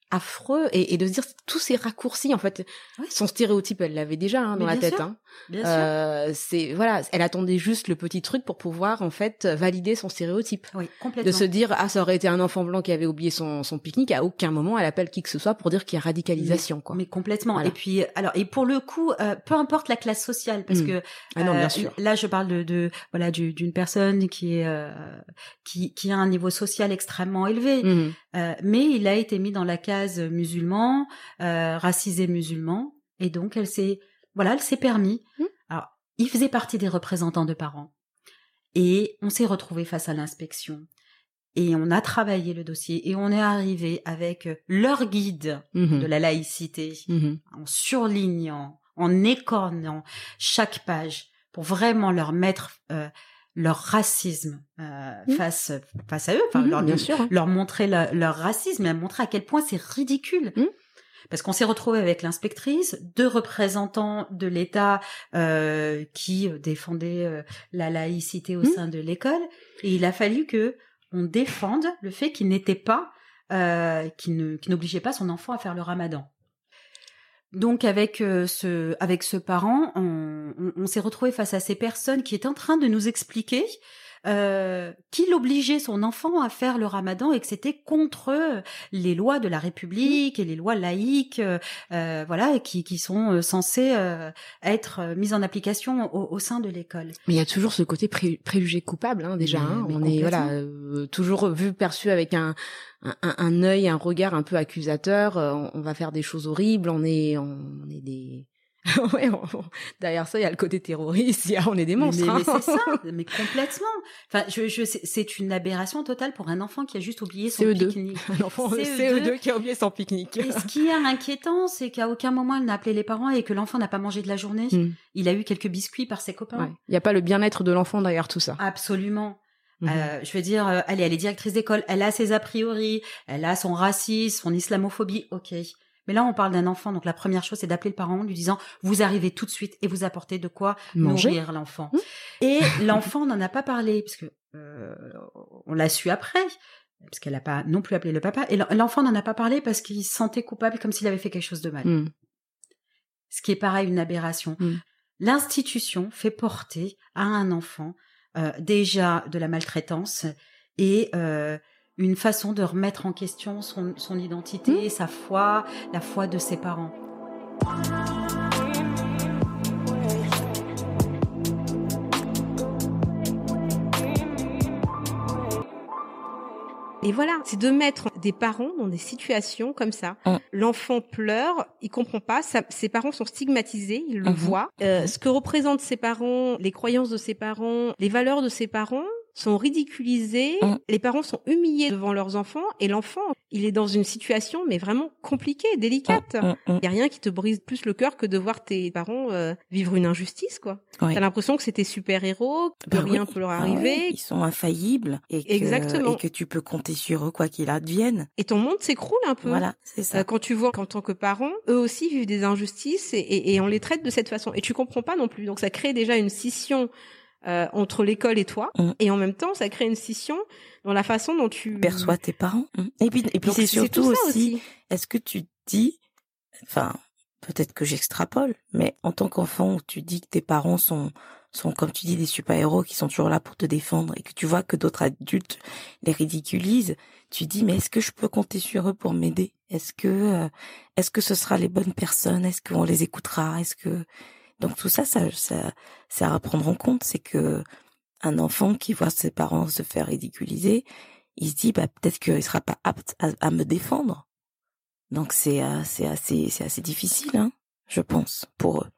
affreux et, et, de se dire tous ces raccourcis en fait son stéréotype elle l'avait déjà hein, dans la tête hein. Euh, c'est voilà elle attendait juste le petit truc pour pouvoir en fait valider son stéréotype oui, complètement. de se dire ah ça aurait été un enfant blanc qui avait oublié son, son pique-nique à aucun moment elle appelle qui que ce soit pour dire qu'il y a radicalisation mais, quoi mais complètement et puis alors et pour le coup euh, peu importe la classe sociale parce mmh. que ah non, bien euh, sûr. là je parle de, de voilà d'une personne qui est euh, qui qui a un niveau social extrêmement élevé mmh. mais il a été mis dans la case musulman, euh, racisé musulman, et donc elle s'est, voilà, elle s'est permis. Mmh. Alors, il faisait partie des représentants de parents, et on s'est retrouvé face à l'inspection. Et on a travaillé le dossier et on est arrivé avec leur guide mmh de la laïcité, mmh en surlignant, en écornant chaque page pour vraiment leur mettre euh, leur racisme euh, mmh. face face à eux, enfin leur, bien sûr. Hein. leur montrer leur racisme et montrer à quel point c'est ridicule. Mmh. Parce qu'on s'est retrouvé avec l'inspectrice, deux représentants de l'État euh, qui défendaient euh, la laïcité au sein de l'école, et il a fallu que on défende le fait qu'il n'était pas, euh, qu'il n'obligeait pas son enfant à faire le Ramadan. Donc avec euh, ce avec ce parent, on, on, s'est retrouvé face à ces personnes qui étaient en train de nous expliquer euh, qu'il obligeait son enfant à faire le ramadan et que c'était contre les lois de la République et les lois laïques, euh, euh voilà, qui, qui sont euh, censées être mises en application au, sein de l'école. Mais il y a toujours ce côté préjugé coupable, hein, déjà. Hein. on est voilà toujours vu perçu avec un un, un œil, un regard un peu accusateur. on, va faire des choses horribles. On est on est des ouais, derrière ça, il y a le côté terroriste, il y a, on est des monstres. Mais, mais, hein. c'est ça, mais complètement. Enfin, je, je, c'est une aberration totale pour un enfant qui a juste oublié son CE2. pique-nique. Un enfant CE2. CE2 qui a oublié son pique-nique. Et ce qui est inquiétant, c'est qu'à aucun moment elle n'a appelé les parents et que l'enfant n'a pas mangé de la journée. Hmm. Il a eu quelques biscuits par ses copains. Il n'y a pas le bien-être de l'enfant derrière tout ça. Absolument. Mhm. Euh, je veux dire, euh, allez, elle est directrice d'école, elle a ses a priori, elle a son racisme, son islamophobie, ok. Mais là, on parle d'un enfant, donc la première chose, c'est d'appeler le parent en lui disant vous arrivez tout de suite et vous apportez de quoi nourrir l'enfant. Mmh. Et l'enfant n'en a pas parlé parce que euh, on l'a su après, parce qu'elle n'a pas non plus appelé le papa. Et l'enfant n'en a pas parlé parce qu'il se sentait coupable, comme s'il avait fait quelque chose de mal. Mmh. Ce qui est pareil une aberration. Mmh. L'institution fait porter à un enfant euh, déjà de la maltraitance et euh, une façon de remettre en question son, son identité, mmh. sa foi, la foi de ses parents. Et voilà, c'est de mettre des parents dans des situations comme ça. Mm. L'enfant pleure, il comprend pas, ses parents sont stigmatisés, il le mm-hmm. voit. Euh, ce que représentent ses parents, les croyances de ses parents, les valeurs de ses parents, sont ridiculisés, mm. les parents sont humiliés devant leurs enfants et l'enfant, il est dans une situation mais vraiment compliquée, délicate. Il mm, mm, y a rien qui te brise plus le cœur que de voir tes parents euh, vivre une injustice quoi. T'as l'impression que c'était super-héros, que bah rien peut leur ah arriver, ils sont infaillibles et que, Exactement. et que tu peux compter sur eux quoi qu'il advienne. Et ton monde s'écroule un peu. Voilà, c'est ça. Euh, quand tu vois qu'en tant que parents, eux aussi vivent des injustices et, et on les traite de cette façon et tu comprends pas non plus. Donc ça crée déjà une scission euh, entre l'école et toi, mm. et en même temps, ça crée une scission dans la façon dont tu perçois tes parents. Mm. Et puis, et puis c'est surtout aussi, est-ce que tu dis, enfin, peut-être que j'extrapole, mais en tant qu'enfant, tu dis que tes parents sont sont comme tu dis des super-héros qui sont toujours là pour te défendre et que tu vois que d'autres adultes les ridiculisent, tu dis mais est-ce que je peux compter sur eux pour m'aider? Est-ce que euh, est-ce que ce sera les bonnes personnes? Est-ce qu'on les écoutera? Est-ce que donc tout ça, ça, ça, c'est à prendre en compte, c'est que un enfant qui voit ses parents se faire ridiculiser, il se dit bah peut-être qu'il sera pas apte à, me défendre. Donc c'est euh, c'est assez c'est assez difficile, hein, je pense, pour eux.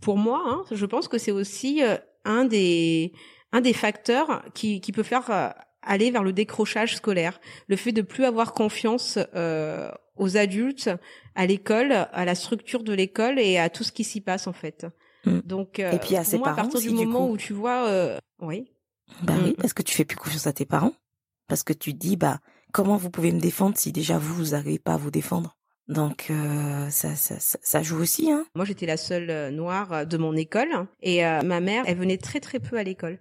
Pour moi, hein, je pense que c'est aussi euh, un des un des facteurs qui qui peut faire euh, aller vers le décrochage scolaire, le fait de plus avoir confiance euh, aux adultes, à l'école, à la structure de l'école et à tout ce qui s'y passe en fait. Mm. Donc, euh, et puis à ses moi, parents, à partir du moment où tu vois, euh, oui. Bah oui, mm. parce que tu fais plus confiance à tes parents, parce que tu dis bah comment vous pouvez me défendre si déjà vous vous n'arrivez pas à vous défendre? Donc euh, ça, ça, ça, joue aussi. Hein. Moi j'étais la seule euh, noire de mon école et euh, ma mère elle venait très très peu à l'école.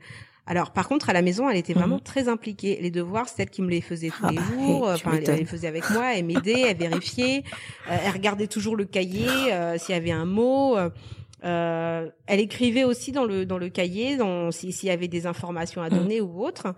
Alors, par contre, à la maison, elle était vraiment mhm. très impliquée. Les devoirs, c'est elle qui me les faisait tous ah les bah, jours. Enfin, elle, les faisait avec moi, elle m'aidait, elle vérifiait, euh, elle regardait toujours le cahier euh, s'il y avait un mot. Euh, elle écrivait aussi dans le dans le cahier, s'il y avait des informations à mhm. donner ou autre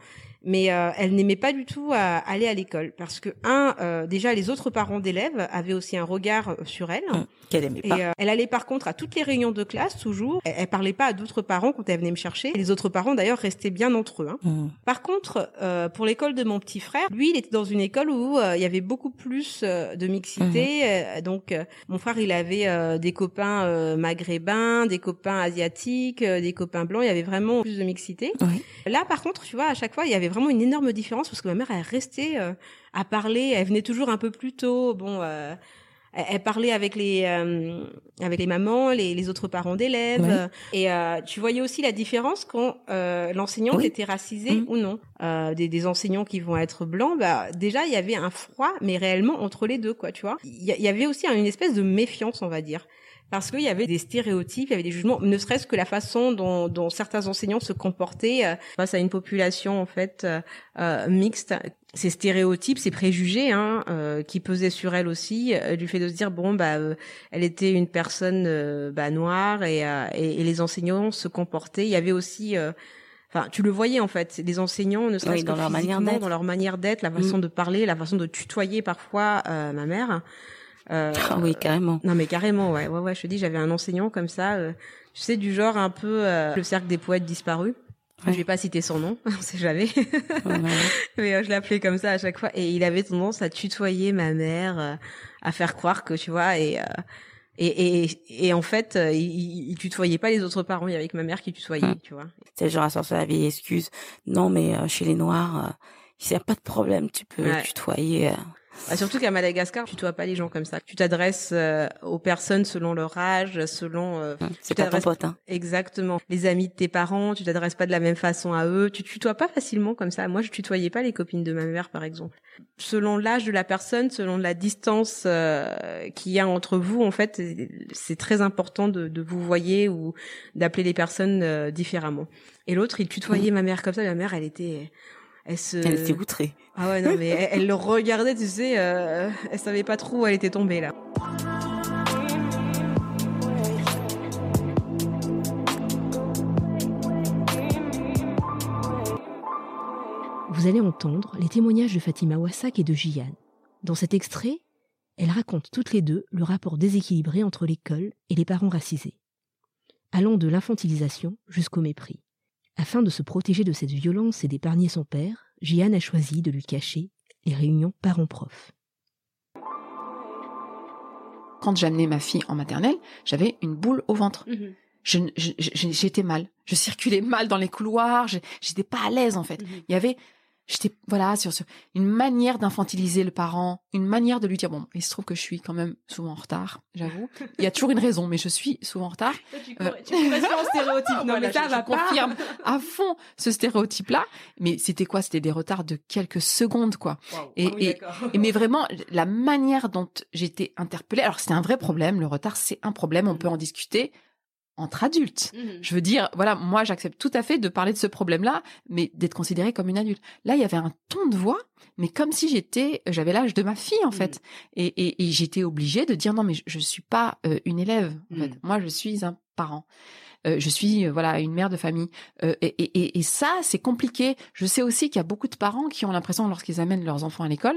mais euh, elle n'aimait pas du tout à aller à l'école parce que un euh, déjà les autres parents d'élèves avaient aussi un regard euh, sur elle hum, qu'elle aimait pas. Et, elle allait par contre à toutes les réunions de classe toujours. Elle, elle parlait pas à d'autres parents quand elle venait me chercher. les autres parents d'ailleurs restaient bien entre eux. Hein. Hum. Par contre, pour l'école de mon petit frère, lui, il était dans une école où il y avait beaucoup plus de mixité. Hum. donc mon frère, il avait des copains maghrébins, des copains asiatiques, des copains blancs. Il y avait vraiment plus de mixité. Là, par contre, tu vois, à chaque fois, il y avait vraiment une énorme différence parce que ma mère elle restait euh, à parler, elle venait toujours un peu plus tôt. Bon, euh, elle, parlait avec les euh, avec les mamans, les, les autres parents d'élèves, et tu voyais aussi la différence quand l'enseignant était racisé mmh. ou non. Des, des, enseignants qui vont être blancs, bah déjà il y avait un froid, mais réellement entre les deux, quoi, tu vois. Il y, y, avait aussi une espèce de méfiance, on va dire parce qu'il y avait des stéréotypes, il y avait des jugements, ne serait-ce que la façon dont, dont, certains enseignants se comportaient euh, face à une population en fait euh, euh mixte. Ces stéréotypes, ces préjugés hein, euh, qui pesaient sur elle aussi, du fait de se dire bon bah elle était une personne bah, noire et, et, et, les enseignants se comportaient. Il y avait aussi Enfin, tu le voyais en fait, les enseignants, ne serait-ce que dans leur manière d'être, dans leur manière d'être, la façon mm. de parler, la façon de tutoyer parfois ma mère. Euh, ah oui, carrément. Non, mais carrément, ouais, ouais, ouais. Je te dis, j'avais un enseignant comme ça, euh, tu sais, du genre un peu euh, le cercle des poètes disparus. Je vais pas citer son nom, on sait jamais. mais je l'appelais comme ça à chaque fois. Et il avait tendance à tutoyer ma mère, à faire croire que, tu vois, et et, et, et en fait, il, il, tutoyait pas les autres parents. Il y avait que ma mère qui tutoyait, hum. tu vois. C'est genre à sortir la vieille excuse. Non, mais chez les Noirs, il n'y a pas de problème. Tu peux tutoyer. Bah, surtout qu'à Madagascar, tu vois pas les gens comme ça. Tu t'adresses euh, aux personnes selon leur âge, selon. Euh, c'est pas ton pote. Hein. Exactement. Les amis de tes parents, tu t'adresses pas de la même façon à eux. Tu tutoies pas facilement comme ça. Moi, je tutoyais pas les copines de ma mère, par exemple. Selon l'âge de la personne, selon la distance euh, qu'il y a entre vous, en fait, c'est très important de, de vous voyer ou d'appeler les personnes euh, différemment. Et l'autre, il tutoyait ma mère comme ça. Ma mère, elle était elle se. Elle était outrée. Ah ouais, non, mais elle, le regardait, tu sais, euh, elle savait pas trop où elle était tombée là. Vous allez entendre les témoignages de Fatima Wassak et de Jian. Dans cet extrait, elles racontent toutes les deux le rapport déséquilibré entre l'école et les parents racisés, allant de l'infantilisation jusqu'au mépris. Afin de se protéger de cette violence et d'épargner son père, Jeanne a choisi de lui cacher les réunions parents-prof. Quand j'amenais ma fille en maternelle, j'avais une boule au ventre. Mhm. j'étais mal. Je circulais mal dans les couloirs. J'étais pas à l'aise en fait. Mhm. Il y avait j'étais voilà sur ce, une manière d'infantiliser le parent, une manière de lui dire bon, il se trouve que je suis quand même souvent en retard, j'avoue. Il y a toujours une raison, mais je suis souvent en retard. tu, euh, tu stéréotype, non mais ça je, va confirme à fond ce stéréotype-là. Mais c'était quoi? C'était des retards de quelques secondes, quoi. Et, ah et, mais vraiment la manière dont j'étais interpellée. Alors c'était un vrai problème. Le retard, c'est un problème. On mm. peut en discuter entre adultes. Mhm. Je veux dire, voilà, moi j'accepte tout à fait de parler de ce problème-là, mais d'être considérée comme une adulte. Là, il y avait un ton de voix, mais comme si j'étais, j'avais l'âge de ma fille en fait, mhm. et, et, j'étais obligée de dire non, mais je, ne suis pas euh, une élève. En fait. Mhm. Moi, je suis un parent. Euh, je suis euh, voilà une mère de famille et, et, et ça c'est compliqué. Je sais aussi qu'il y a beaucoup de parents qui ont l'impression lorsqu'ils amènent leurs enfants à l'école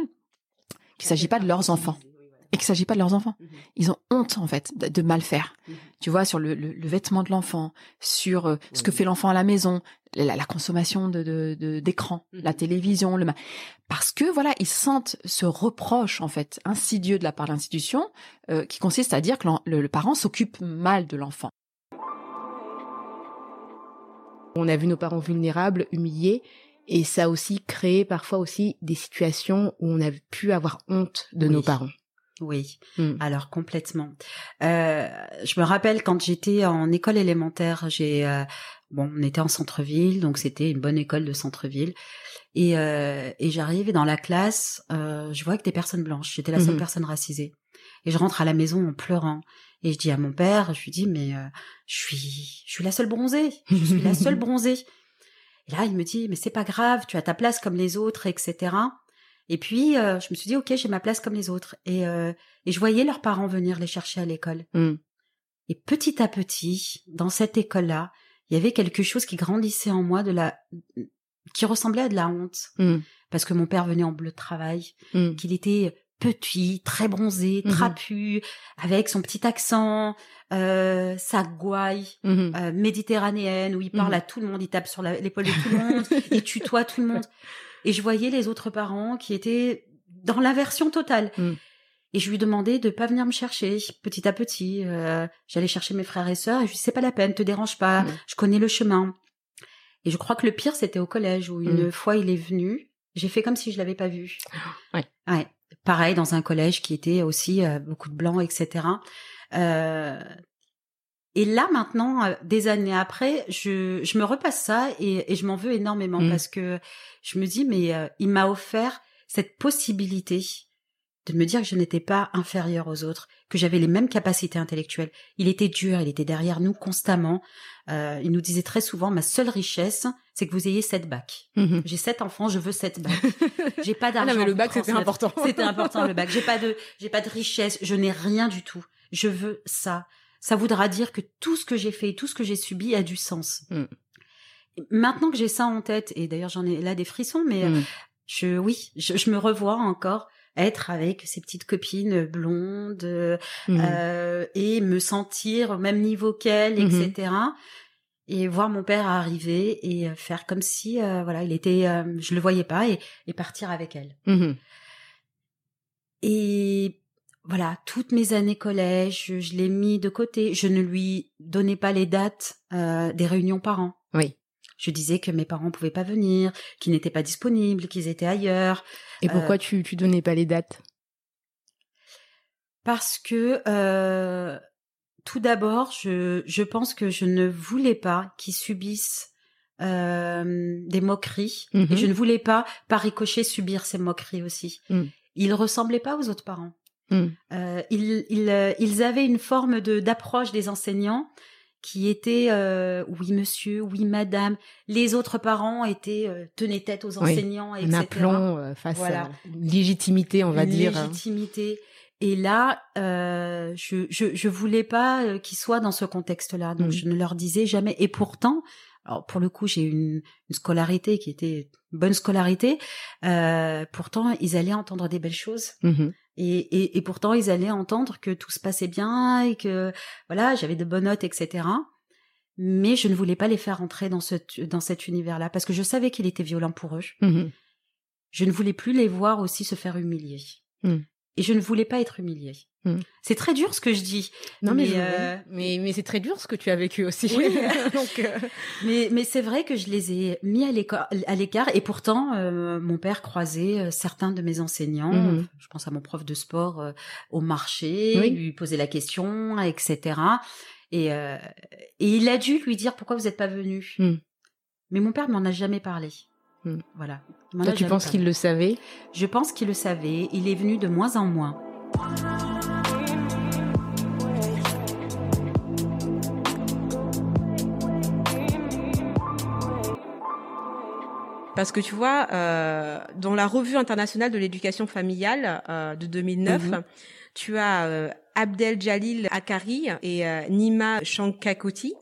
qu'il s'agit pas de leurs enfants et qu'il s'agit pas de leurs enfants. Mhm. Ils ont honte en fait de, mal faire. Mhm. Tu vois sur le, le, vêtement de l'enfant, sur euh, ce que fait l'enfant à la maison, la, la consommation de d'écran, de, la mhm. télévision, le parce que voilà ils sentent ce reproche en fait insidieux de la part de l'institution euh, qui consiste à dire que le, le parent s'occupe mal de l'enfant. On a vu nos parents vulnérables, humiliés, et ça a aussi créé parfois aussi des situations où on a pu avoir honte de nos parents. Oui, mmh. alors complètement. Euh, je me rappelle quand j'étais en école élémentaire, j'ai euh, bon, on était en centre-ville, donc c'était une bonne école de centre-ville, et, euh, et j'arrivais dans la classe, euh, je vois que des personnes blanches, j'étais la seule mmh personne racisée, et je rentre à la maison en pleurant, et je dis à mon père, je lui dis mais euh, je suis, je suis la seule bronzée, je suis la seule bronzée. Et là il me dit mais c'est pas grave, tu as ta place comme les autres, etc. Et puis, euh, je me suis dit, OK, j'ai ma place comme les autres. Et, euh, et je voyais leurs parents venir les chercher à l'école. Mmh. Et petit à petit, dans cette école-là, il y avait quelque chose qui grandissait en moi de la, qui ressemblait à de la honte. Mmh. Parce que mon père venait en bleu de travail, mmh. qu'il était petit, très bronzé, trapu, avec son petit accent, euh, sa gouaille euh, méditerranéenne où il parle à tout le monde, il tape sur l'épaule de tout le monde, il tutoie tout le monde. Et je voyais les autres parents qui étaient dans l'inversion totale. Mm. Et je lui demandais de pas venir me chercher petit à petit. Euh, J'allais chercher mes frères et sœurs et je lui c'est pas la peine, te dérange pas, mm. je connais le chemin. Et je crois que le pire c'était au collège où une mm. fois il est venu, j'ai fait comme si je l'avais pas vu. Ouais. ouais. Pareil dans un collège qui était aussi euh, beaucoup de blancs, etc. Euh, et là maintenant, euh, des années après, je, je me repasse ça et, et je m'en veux énormément mmh. parce que je me dis mais euh, il m'a offert cette possibilité de me dire que je n'étais pas inférieure aux autres, que j'avais les mêmes capacités intellectuelles. Il était dur, il était derrière nous constamment. Euh, il nous disait très souvent ma seule richesse, c'est que vous ayez sept bacs. Mmh j'ai sept enfants, je veux sept bacs. J'ai pas d'argent. Ah mais le bac c'était important. C'était important le bac. J'ai pas de, j'ai pas de richesse, je n'ai rien du tout. Je veux ça ça voudra dire que tout ce que j'ai fait, tout ce que j'ai subi a du sens. Mm. Maintenant que j'ai ça en tête, et d'ailleurs j'en ai là des frissons, mais mm. je, oui, je, me revois encore être avec ces petites copines blondes mm. euh, et me sentir au même niveau qu'elles, mm-hmm. etc. Et voir mon père arriver et faire comme si, euh, voilà, il était, euh, je le voyais pas et, et partir avec elle. Mm-hmm. Et voilà, toutes mes années collège, je, l'ai mis de côté. Je ne lui donnais pas les dates euh, des réunions parents. Oui. Je disais que mes parents pouvaient pas venir, qu'ils n'étaient pas disponibles, qu'ils étaient ailleurs. Et pourquoi euh, tu tu donnais pas les dates? Parce que euh, tout d'abord, je je pense que je ne voulais pas qu'ils subissent des moqueries et mhm. je ne voulais pas par ricochet subir ces moqueries aussi. Mm. Ils ressemblaient pas aux autres parents. Mm. Euh, ils, ils, euh, ils, avaient une forme de d'approche des enseignants qui était euh, oui monsieur, oui madame. Les autres parents étaient euh, tenaient tête aux enseignants, oui, etc. Un aplomb euh, face voilà. à légitimité, on va une dire. Légitimité. Et là, euh, je, je je voulais pas qu'ils soient dans ce contexte-là, donc mm. je ne leur disais jamais. Et pourtant, alors pour le coup, j'ai une, une scolarité qui était une bonne scolarité. Euh, pourtant, ils allaient entendre des belles choses. Mm-hmm. Et, et, et, pourtant, ils allaient entendre que tout se passait bien et que voilà, j'avais de bonnes notes, etc. Mais je ne voulais pas les faire entrer dans ce dans cet univers-là parce que je savais qu'il était violent pour eux. Mmh Je ne voulais plus les voir aussi se faire humilier. Hmm. Et je ne voulais pas être humiliée. Hmm. C'est très dur ce que je dis. Non mais euh, mais, mais, c'est très dur ce que tu as vécu aussi. Donc, euh, mais mais c'est vrai que je les ai mis à l'écart et pourtant euh, mon père croisait certains de mes enseignants. Mhm. Je pense à mon prof de sport au marché, lui poser la question, etc. Et et il a dû lui dire pourquoi vous n'êtes pas venu? Hmm. Mais mon père m'en a jamais parlé. Hmm. Voilà. tu penses qu'il le savait? Je pense qu'il le savait. Il est venu de moins en moins. Parce que tu vois, euh, dans la revue internationale de l'éducation familiale euh, de 2009, mhm. tu as euh, Abdel Jalil Akari et euh, Nima Shankakoti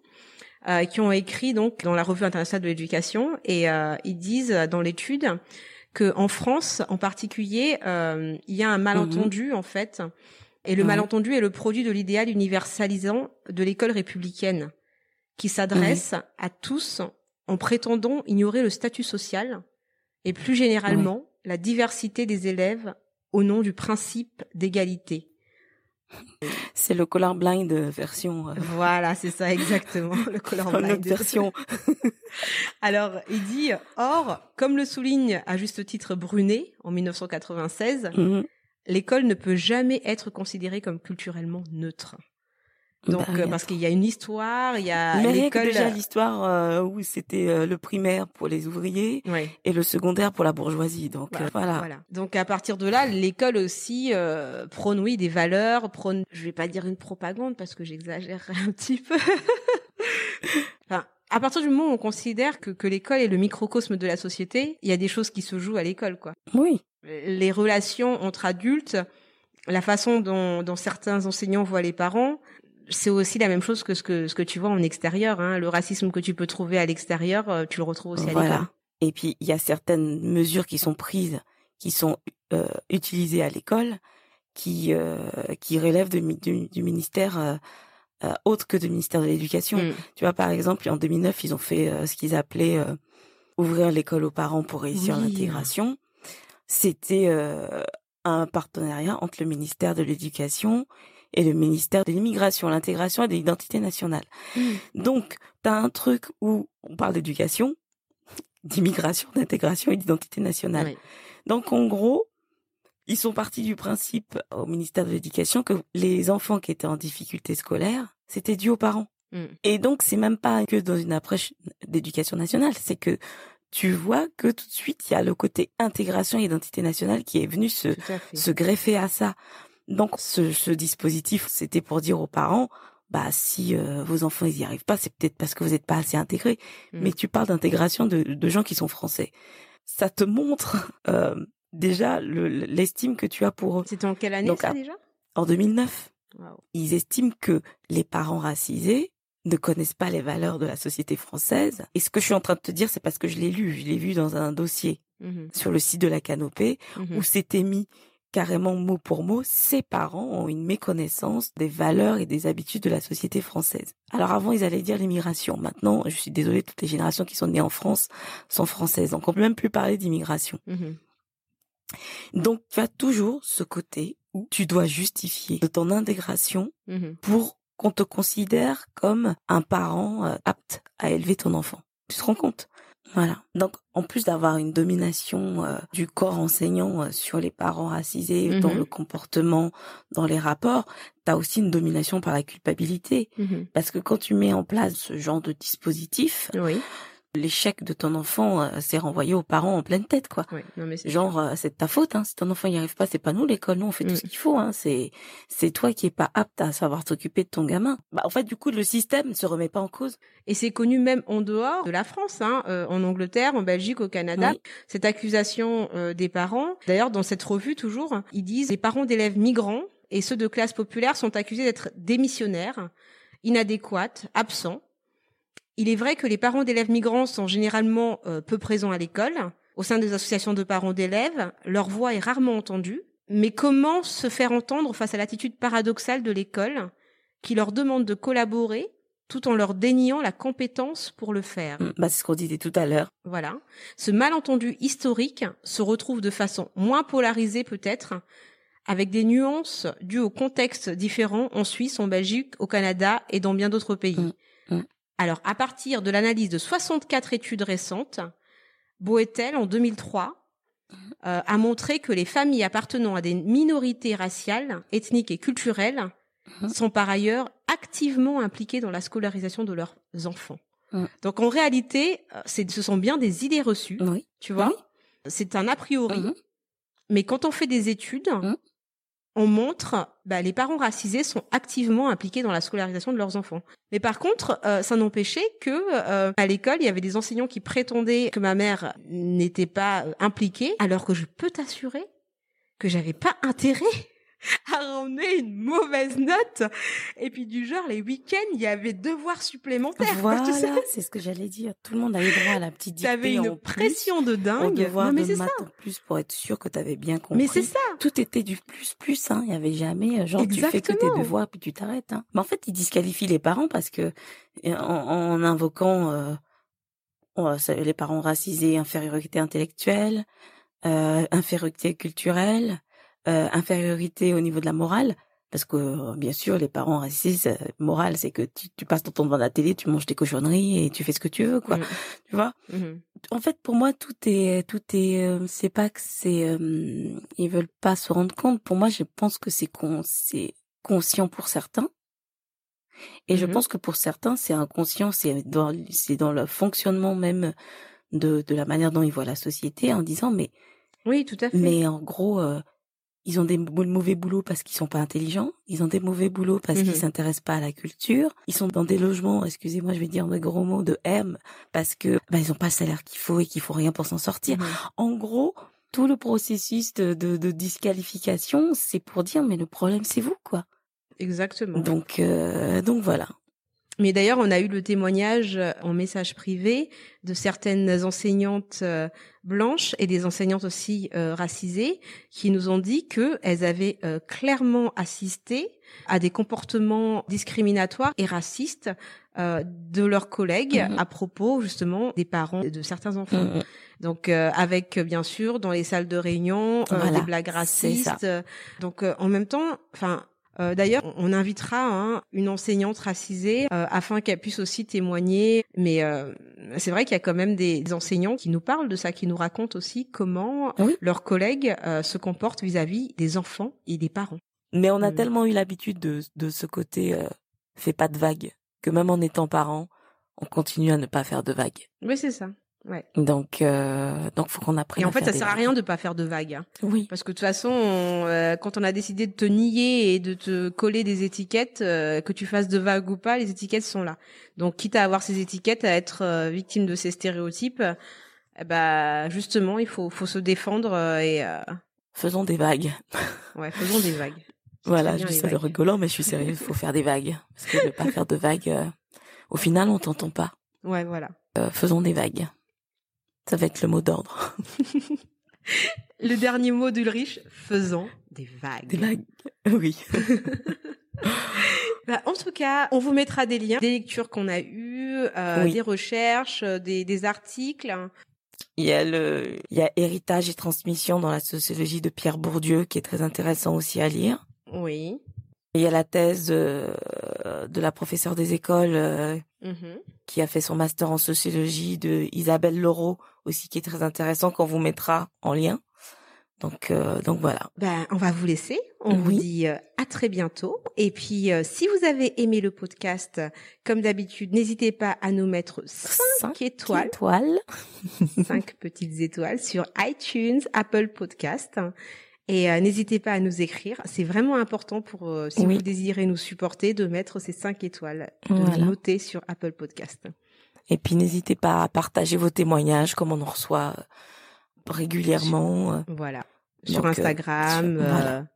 euh, qui ont écrit donc dans la revue internationale de l'éducation et ils disent dans l'étude que en France, en particulier, il y a un malentendu mhm. en fait, et le malentendu est le produit de l'idéal universalisant de l'école républicaine qui s'adresse à tous en prétendant ignorer le statut social et plus généralement la diversité des élèves au nom du principe d'égalité. C'est le colorblind version. Euh, voilà, c'est ça exactement, le colorblind version. Alors, il dit or, comme le souligne à juste titre Brunet en 1996, mhm. l'école ne peut jamais être considérée comme culturellement neutre. Donc bah, euh, parce qu'il y a une histoire, il y a l'école déjà l'histoire euh, où c'était euh, le primaire pour les ouvriers et le secondaire pour la bourgeoisie. Donc voilà. voilà. Donc à partir de là, l'école aussi prône oui des valeurs, prône je vais pas dire une propagande parce que j'exagère un petit peu. enfin, à partir du moment où on considère que, que l'école est le microcosme de la société, il y a des choses qui se jouent à l'école quoi. Oui. Les relations entre adultes, la façon dont, dont certains enseignants voient les parents, c'est aussi la même chose que ce que ce que tu vois en extérieur. Hein. Le racisme que tu peux trouver à l'extérieur, euh, tu le retrouves aussi à l'école. Et puis il y a certaines mesures qui sont prises, qui sont euh, utilisées à l'école, qui euh, qui relèvent du, du, ministère euh, autre que du ministère de l'Éducation. Mm. Tu vois par exemple en 2009 ils ont fait ce qu'ils appelaient ouvrir l'école aux parents pour réussir l'intégration. C'était un partenariat entre le ministère de l'Éducation et le ministère de l'immigration, l'intégration et de l'identité nationale. Mmh. Donc, tu as un truc où on parle d'éducation, d'immigration, d'intégration et d'identité nationale. Donc, en gros, ils sont partis du principe au ministère de l'Éducation que les enfants qui étaient en difficulté scolaire, c'était dû aux parents. Mmh. Et donc, c'est même pas que dans une approche d'éducation nationale, c'est que tu vois que tout de suite, il y a le côté intégration et identité nationale qui est venu se, se greffer à ça. Donc ce, ce dispositif, c'était pour dire aux parents, bah si euh, vos enfants ils y arrivent pas, c'est peut-être parce que vous n'êtes pas assez intégrés. Mmh. Mais tu parles d'intégration de, de, gens qui sont français. Ça te montre euh, déjà l'estime que tu as pour eux. C'était en quelle année ça déjà? En 2009. Ils estiment que les parents racisés ne connaissent pas les valeurs de la société française. Et ce que je suis en train de te dire, c'est parce que je l'ai lu. Je l'ai vu dans un dossier mmh sur le site de la Canopée mmh où c'était mis carrément mot pour mot, ses parents ont une méconnaissance des valeurs et des habitudes de la société française. Alors avant, ils allaient dire l'immigration. Maintenant, je suis désolée, toutes les générations qui sont nées en France sont françaises. Donc on peut même plus parler d'immigration. Mmh Donc tu as toujours ce côté où tu dois justifier de ton intégration mmh pour qu'on te considère comme un parent euh, apte à élever ton enfant. Tu te rends compte? Voilà. Donc, en plus d'avoir une domination euh, du corps enseignant euh, sur les parents racisés, dans mmh le comportement, dans les rapports, tu as aussi une domination par la culpabilité. Mmh Parce que quand tu mets en place ce genre de dispositif, oui l'échec de ton enfant euh, s'est renvoyé aux parents en pleine tête quoi. Genre euh, c'est ta faute hein. si ton enfant n'y arrive pas, c'est pas nous l'école, nous on fait tout mm. ce qu'il faut hein. C'est c'est toi qui es pas apte à savoir t'occuper de ton gamin. Bah en fait du coup le système se remet pas en cause. Et c'est connu même en dehors de la France hein, euh, en Angleterre, en Belgique, au Canada, cette accusation des parents. D'ailleurs dans cette revue toujours, ils disent les parents d'élèves migrants et ceux de classe populaire sont accusés d'être démissionnaires, inadéquats, absents il est vrai que les parents d'élèves migrants sont généralement euh, peu présents à l'école. Au sein des associations de parents d'élèves, leur voix est rarement entendue. Mais comment se faire entendre face à l'attitude paradoxale de l'école qui leur demande de collaborer tout en leur déniant la compétence pour le faire? Mm, bah, c'est ce qu'on disait tout à l'heure. Voilà. Ce malentendu historique se retrouve de façon moins polarisée peut-être, avec des nuances dues au contexte différent en Suisse, en Belgique, au Canada et dans bien d'autres pays. Mm, mm. Alors, à partir de l'analyse de 64 études récentes, Boetel, en 2003, euh, a montré que les familles appartenant à des minorités raciales, ethniques et culturelles mhm. sont par ailleurs activement impliquées dans la scolarisation de leurs enfants. Donc en réalité, euh, ce sont bien des idées reçues, tu vois. C'est un a priori. Mhm. Mais quand on fait des études, on montre bah, les parents racisés sont activement impliqués dans la scolarisation de leurs enfants. Mais par contre, euh, ça n'empêchait que euh, à l'école, il y avait des enseignants qui prétendaient que ma mère n'était pas euh, impliquée, alors que je peux t'assurer que j'avais pas intérêt à ramener une mauvaise note. Et puis du genre, les week-ends, il y avait devoirs supplémentaires. Voilà, c'est ce que j'allais dire. Tout le monde avait droit à la petite dictée T'avais une pression de dingue. Devoir mais de maths en plus pour être sûr que t'avais bien compris. Mais c'est ça. Tout était du plus plus. Hein. Il y avait jamais euh, genre tu fais que tes devoirs puis tu t'arrêtes. Hein. Mais en fait, ils disqualifient les parents parce que en, invoquant euh, les parents racisés, infériorité intellectuelle, euh, infériorité culturelle euh, infériorité au niveau de la morale, parce que euh, bien sûr les parents racistes, euh, morale c'est que tu, tu, passes ton temps devant la télé, tu manges tes cochonneries et tu fais ce que tu veux quoi, mmh. tu vois? Mmh. En fait pour moi tout est tout est c'est pas que c'est ils veulent pas se rendre compte. Pour moi je pense que c'est con, c'est conscient pour certains. Et je mmh pense que pour certains, c'est inconscient, c'est dans, c'est dans le fonctionnement même de, de la manière dont ils voient la société en disant mais oui, tout à fait. Mais en gros, ils ont des mauvais boulots parce qu'ils sont pas intelligents. Ils ont des mauvais boulots parce qu'ils mhm. s'intéressent pas à la culture. Ils sont dans des logements, excusez-moi, je vais dire des gros mots, de M parce que bah, ils ont pas le salaire qu'il faut et qu'il faut rien pour s'en sortir. Mhm. En gros, tout le processus de, de, de disqualification, c'est pour dire mais le problème c'est vous quoi. Exactement. Donc euh, donc voilà. Mais d'ailleurs, on a eu le témoignage euh, en message privé de certaines enseignantes euh, blanches et des enseignantes aussi euh, racisées qui nous ont dit qu'elles avaient clairement assisté à des comportements discriminatoires et racistes de leurs collègues mmh à propos justement des parents de certains enfants. Mmh Donc avec bien sûr dans les salles de réunion des blagues racistes. Donc en même temps, enfin euh, d'ailleurs, on invitera hein, une enseignante racisée euh, afin qu'elle puisse aussi témoigner. Mais euh, c'est vrai qu'il y a quand même des, enseignants qui nous parlent de ça, qui nous racontent aussi comment leurs collègues se comportent vis-à-vis des enfants et des parents. Mais on a tellement eu l'habitude de, de ce côté fait pas de vagues que même en étant parent, on continue à ne pas faire de vagues. Oui, c'est ça. Ouais. Donc, euh, donc faut qu'on apprenne. Et en fait, ça sert à rien de pas faire de vagues. Hein. Oui. Parce que de toute façon, euh, quand on a décidé de te nier et de te coller des étiquettes, euh, que tu fasses de vagues ou pas, les étiquettes sont là. Donc, quitte à avoir ces étiquettes, à être euh, victime de ces stéréotypes, ben, justement, il faut, faut se défendre et. Faisons des vagues. ouais, faisons des vagues. Voilà, je dis ça de rigolant, mais je suis sérieuse. Il faut faire des vagues parce que ne pas faire de vagues, au final, on t'entend pas. Ouais, voilà. faisons des vagues. Ça va être le mot d'ordre. le dernier mot d'Ulrich, faisant des vagues. Des vagues, oui. Bah, en tout cas, on vous mettra des liens, des lectures qu'on a eues, euh, des recherches, euh, des, des, articles. Il y a le, il y a héritage et transmission dans la sociologie de Pierre Bourdieu qui est très intéressant aussi à lire. Oui. Il y a la thèse euh, de la professeure des écoles euh, mm-hmm. qui a fait son master en sociologie de Isabelle Laureau aussi qui est très intéressant qu'on vous mettra en lien. Donc euh, donc voilà. Ben on va vous laisser. On vous dit à très bientôt. Et puis si vous avez aimé le podcast, comme d'habitude, n'hésitez pas à nous mettre 5, étoiles. étoiles. 5 petites étoiles sur iTunes, Apple Podcast. Et euh, n'hésitez pas à nous écrire. C'est vraiment important pour, euh, si vous désirez nous supporter, de mettre ces cinq étoiles, de noter sur Apple Podcast. Et puis n'hésitez pas à partager vos témoignages, comme on en reçoit euh, régulièrement. Voilà. Sur Instagram.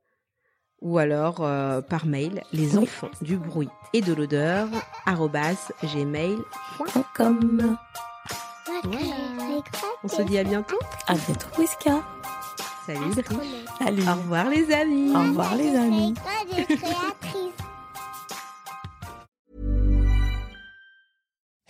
ou alors par mail, les enfants du bruit et de l'odeur, gmail.com. On se dit à bientôt. À bientôt, Wiska. Salut Salut. Au revoir les amis. Au revoir les amis.